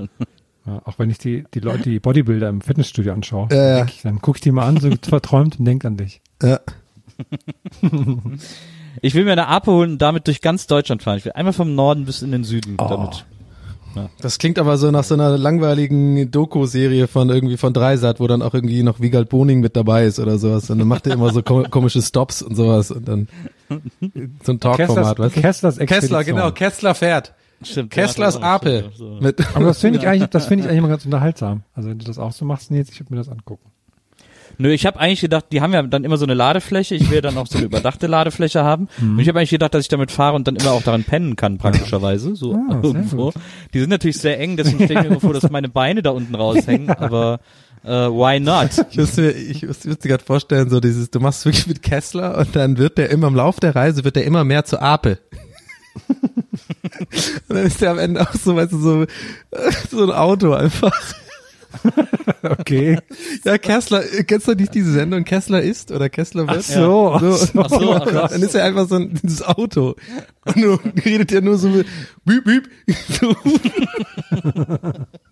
Ja, auch wenn ich die, die Leute, die Bodybuilder im Fitnessstudio anschaue, Ja, ja. ich, dann guck ich die mal an, so [laughs] verträumt und denk an dich. Ja. [laughs] Ich will mir eine Ape holen und damit durch ganz Deutschland fahren. Ich will einmal vom Norden bis in den Süden damit. Das klingt aber so nach so einer langweiligen Doku-Serie von irgendwie von Dreisat, wo dann auch irgendwie noch Wiegald Boning mit dabei ist oder sowas. Und dann macht er immer so ko komische Stops und sowas und dann so ein Talkformat, Kesslers- weißt du? Kesslers Kessler, Expedition. genau, Kessler fährt. Stimmt, Kesslers Ape. so, Aber das finde ich [laughs] eigentlich, das finde ich eigentlich immer ganz unterhaltsam. Also wenn du das auch so machst, Nils, ich würde mir das angucken. Nö, ich habe eigentlich gedacht, die haben ja dann immer so eine Ladefläche. Ich will dann auch so eine überdachte Ladefläche haben. [laughs] Mhm. Und ich habe eigentlich gedacht, dass ich damit fahre und dann immer auch daran pennen kann, praktischerweise. So [laughs] Ah, irgendwo. Die sind natürlich sehr eng, deswegen stelle ich mir immer vor, dass [laughs] meine Beine da unten raushängen. Aber äh, why not? Ich musste mir, ich musste mir gerade vorstellen, so dieses, du machst wirklich mit Kessler und dann wird der immer im Lauf der Reise, wird der immer mehr zur Ape. und dann ist der am Ende auch so, weißt du, so, so ein Auto einfach. [laughs] Okay. Ja, Kessler, kennst du nicht diese Sendung Kessler ist oder Kessler wird? Ach so, ach so. Ach so, ach dann ist er einfach so ein, dieses Auto. Und nur, redet er nur so mit, büb, büb. [laughs]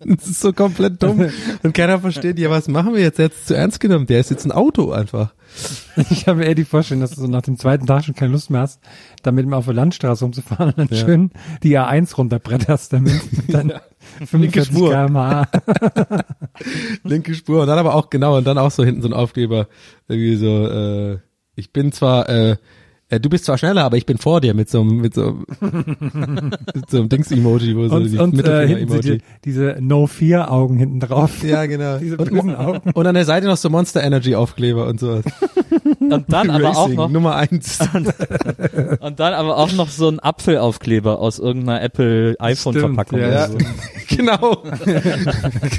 Das ist so komplett dumm. Und keiner versteht, ja, was machen wir jetzt? Er hat es zu ernst genommen. Der ist jetzt ein Auto einfach. [laughs] Ich habe eher die Vorstellung, dass du so nach dem zweiten Tag schon keine Lust mehr hast, damit mal auf der Landstraße rumzufahren und dann Ja. schön die A1 runterbretterst damit. Dann 45 Spur. km/h. [laughs] Linke Spur. Und dann aber auch, genau, und dann auch so hinten so ein Aufkleber. Irgendwie so, äh, ich bin zwar, äh, du bist zwar schneller, aber ich bin vor dir mit so einem, mit so, [laughs] mit so einem Dings-Emoji, wo so Und, die und äh, sind die, diese No-Fear-Augen hinten drauf. [laughs] Ja, genau. Diese Und, bösen Augen. und an der Seite noch so Monster Energy Aufkleber und sowas. [laughs] Und dann aber auch Racing, noch Nummer eins. und dann aber auch noch so ein Apfelaufkleber aus irgendeiner Apple iPhone Verpackung ja, ja. so. genau.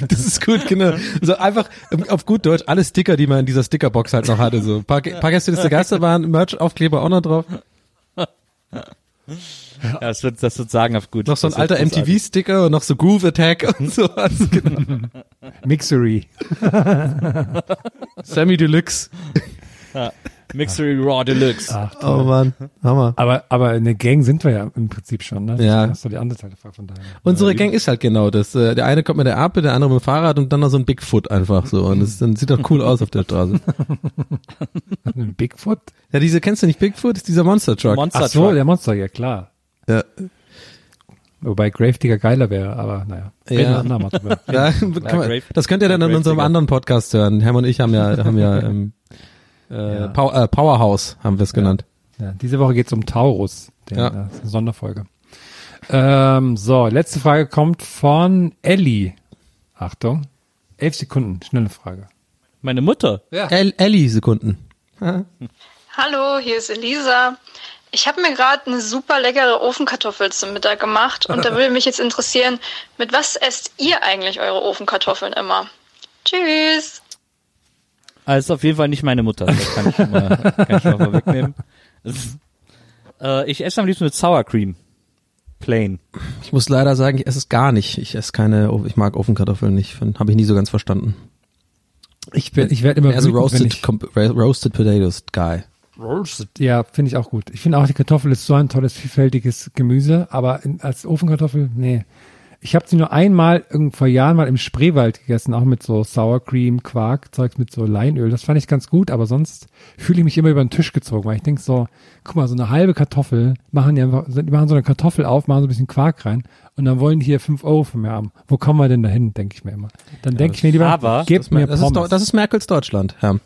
das ist gut, genau. So einfach ähm, auf gut Deutsch alle Sticker, die man in dieser Stickerbox halt noch hatte. So paar, paar Gäste des Geisterbahn, Merch-Aufkleber auch noch drauf. Ja, das wird das wird sagenhaft gut. Noch so ein Das alter. MTV-Sticker und noch so Groove Attack und sowas. [laughs] Genau. Mixery. Sammy Deluxe. Ja. Mixery Raw Deluxe. Ach, Oh. Mann, Hammer. aber, aber eine Gang sind wir ja im Prinzip schon, ne? Ja. Das ist doch die andere Seite von daher. Unsere Gang ist halt genau das. Äh, Der eine kommt mit der Ape, der andere mit dem Fahrrad und dann noch so ein Bigfoot einfach so. Und das dann sieht doch cool aus auf der Straße. [laughs] Ein Bigfoot? Ja, diese kennst du nicht Bigfoot? Das ist dieser Monster Truck. Monster Ach so, Truck. der Monster, ja klar. Ja. Wobei Gravedigger geiler wäre, aber naja. Reden wir [laughs] Ja. drüber. Ja, kann man, das könnt ihr dann in unserem anderen Podcast hören. Herm und ich haben ja, haben ja, ähm, äh, Ja. Pow äh, Powerhouse haben wir es genannt. Ja, diese Woche geht's um Taurus, den, Ja. äh, das ist eine Sonderfolge. Ähm, so, letzte Frage kommt von Ellie. Achtung, elf Sekunden, schnelle Frage. Meine Mutter. El Ellie Sekunden. [laughs] Hallo, hier ist Elisa. Ich habe mir gerade eine super leckere Ofenkartoffel zum Mittag gemacht und da würde mich jetzt interessieren, mit was esst ihr eigentlich eure Ofenkartoffeln immer? Tschüss. Also ist auf jeden Fall nicht meine Mutter. Das kann ich schon mal, kann ich schon mal ist, [laughs] äh, ich esse am liebsten mit Sour Cream. Plain. Ich muss leider sagen, ich esse es gar nicht. Ich esse keine, ich mag Ofenkartoffeln nicht. Habe ich nie so ganz verstanden. Ich werde ich werd immer Also wütend, wenn roasted, ich, roasted potatoes guy. Roasted. Ja, finde ich auch gut. Ich finde auch, die Kartoffel ist so ein tolles, vielfältiges Gemüse, aber in, als Ofenkartoffel, nee. Ich habe sie nur einmal vor Jahren mal im Spreewald gegessen, auch mit so Sour Cream, Quark, Zeugs mit so Leinöl. Das fand ich ganz gut, aber sonst fühle ich mich immer über den Tisch gezogen, weil ich denke so, guck mal, so eine halbe Kartoffel, machen die einfach, die machen so eine Kartoffel auf, machen so ein bisschen Quark rein und dann wollen die hier fünf Euro von mir haben. Wo kommen wir denn dahin, denke ich mir immer. Dann denke ich mir lieber, aber- gebt Das, mir das, ist, Pommes. das ist Merkels Deutschland, ja.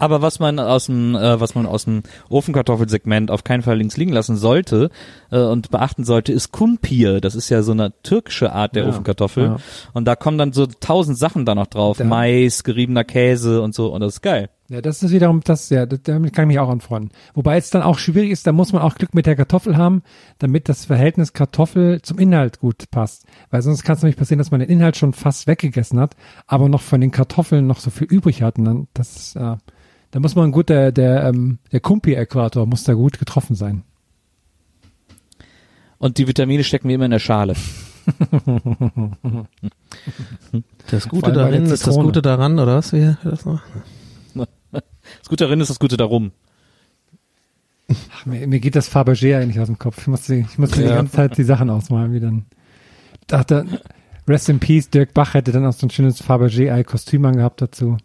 Aber was man aus dem, äh, was man aus dem Ofenkartoffelsegment auf keinen Fall links liegen lassen sollte äh, und beachten sollte, ist Kumpir. Das ist ja so eine türkische Art der Ja, Ofenkartoffel. ja. Und da kommen dann so tausend Sachen da noch drauf. Mais, geriebener Käse und so. Und das ist geil. Ja, das ist wiederum, das, ja, damit kann ich mich auch anfreunden. Wobei es dann auch schwierig ist, da muss man auch Glück mit der Kartoffel haben, damit das Verhältnis Kartoffel zum Inhalt gut passt. Weil sonst kann es nämlich passieren, dass man den Inhalt schon fast weggegessen hat, aber noch von den Kartoffeln noch so viel übrig hat. Und dann, das, äh, da muss man gut, der, der, ähm, der Kumpi-Äquator muss da gut getroffen sein. Und die Vitamine stecken wie immer in der Schale. [laughs] Das Gute darin ist das. Gute daran, oder was? Wie das noch? Das Gute darin ist das Gute darum. Ach, mir, mir geht das Fabergé eigentlich aus dem Kopf. Ich musste, ich musste die Ja. ganze Zeit die Sachen ausmalen, wie dann. Dachte, Rest in Peace, Dirk Bach hätte dann auch so ein schönes Fabergé-Ei-Kostüm angehabt dazu.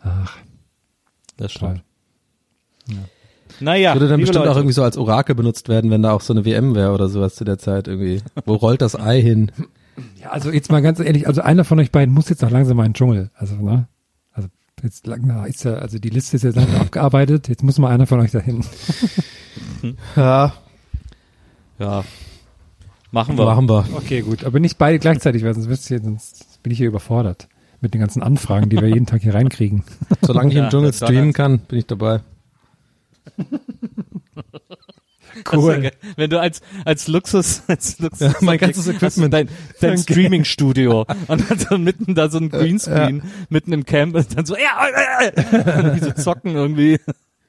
Ach. Das stimmt. Naja, Würde dann bestimmt Leute. auch irgendwie so als Orakel benutzt werden, wenn da auch so eine WM wäre oder sowas zu der Zeit irgendwie. Wo rollt das Ei hin? Ja, also jetzt mal ganz ehrlich, also einer von euch beiden muss jetzt auch langsam mal in den Dschungel. Also, ne? Also jetzt lang, na, ist ja, also die Liste ist jetzt langsam [laughs] abgearbeitet, jetzt muss mal einer von euch dahin. [laughs] Ja. Ja. Machen wir. Machen wir. Okay, gut. Aber nicht beide gleichzeitig, weil sonst, wisst ihr, sonst bin ich hier überfordert. Mit den ganzen Anfragen, die wir jeden Tag hier reinkriegen. [laughs] Solange ich im Ja, Dschungel streamen kann, bin ich dabei. Ist ja geil. Wenn du als, als Luxus, [laughs] als Luxus Ja, mein ganzes Equipment. dein, dein. Streaming-Studio [laughs] und dann so mitten da so ein Greenscreen, mitten im Camp und dann so, ja, äh, äh, wie so zocken irgendwie.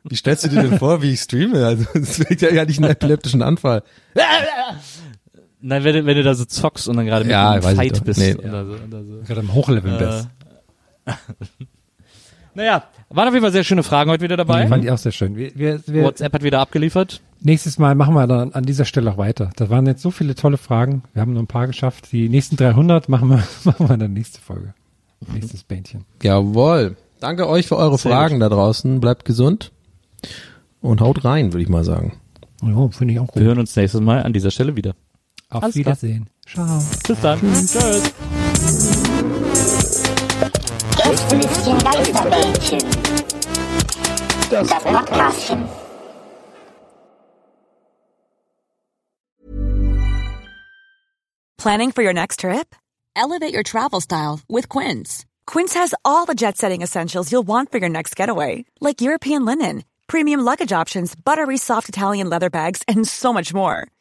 Wie stellst du dir denn vor, wie ich streame? Also, das wirkt ja nicht einen epileptischen Anfall. Nein, wenn du, wenn du da so zockst und dann gerade mitten Ja, ich Fight bist. Nee. Oder so, oder so. Gerade im Hochlevel Äh, bist. [laughs] Naja, waren auf jeden Fall sehr schöne Fragen heute wieder dabei. Fand ich auch sehr schön. Wir, wir, wir, WhatsApp hat wieder abgeliefert. Nächstes Mal machen wir dann an dieser Stelle auch weiter. Da waren jetzt so viele tolle Fragen. Wir haben nur ein paar geschafft. Die nächsten 300 machen wir, [laughs] machen wir dann nächste Folge. Nächstes Bändchen. Jawohl. Danke euch für eure Sehr Fragen da draußen. Bleibt gesund. Und haut rein, würde ich mal sagen. Ja, finde ich auch Wir hören uns nächstes Mal an dieser Stelle wieder. Auf Alles klar. Wiedersehen. Ciao. Bis dann. Tschüss. Gästelistchen Geisterbällchen. Das Podcastchen. Planning for your next trip? Elevate your travel style with Quince. Quince has all the jet setting essentials you'll want for your next getaway, like European linen, premium luggage options, buttery soft Italian leather bags, and so much more.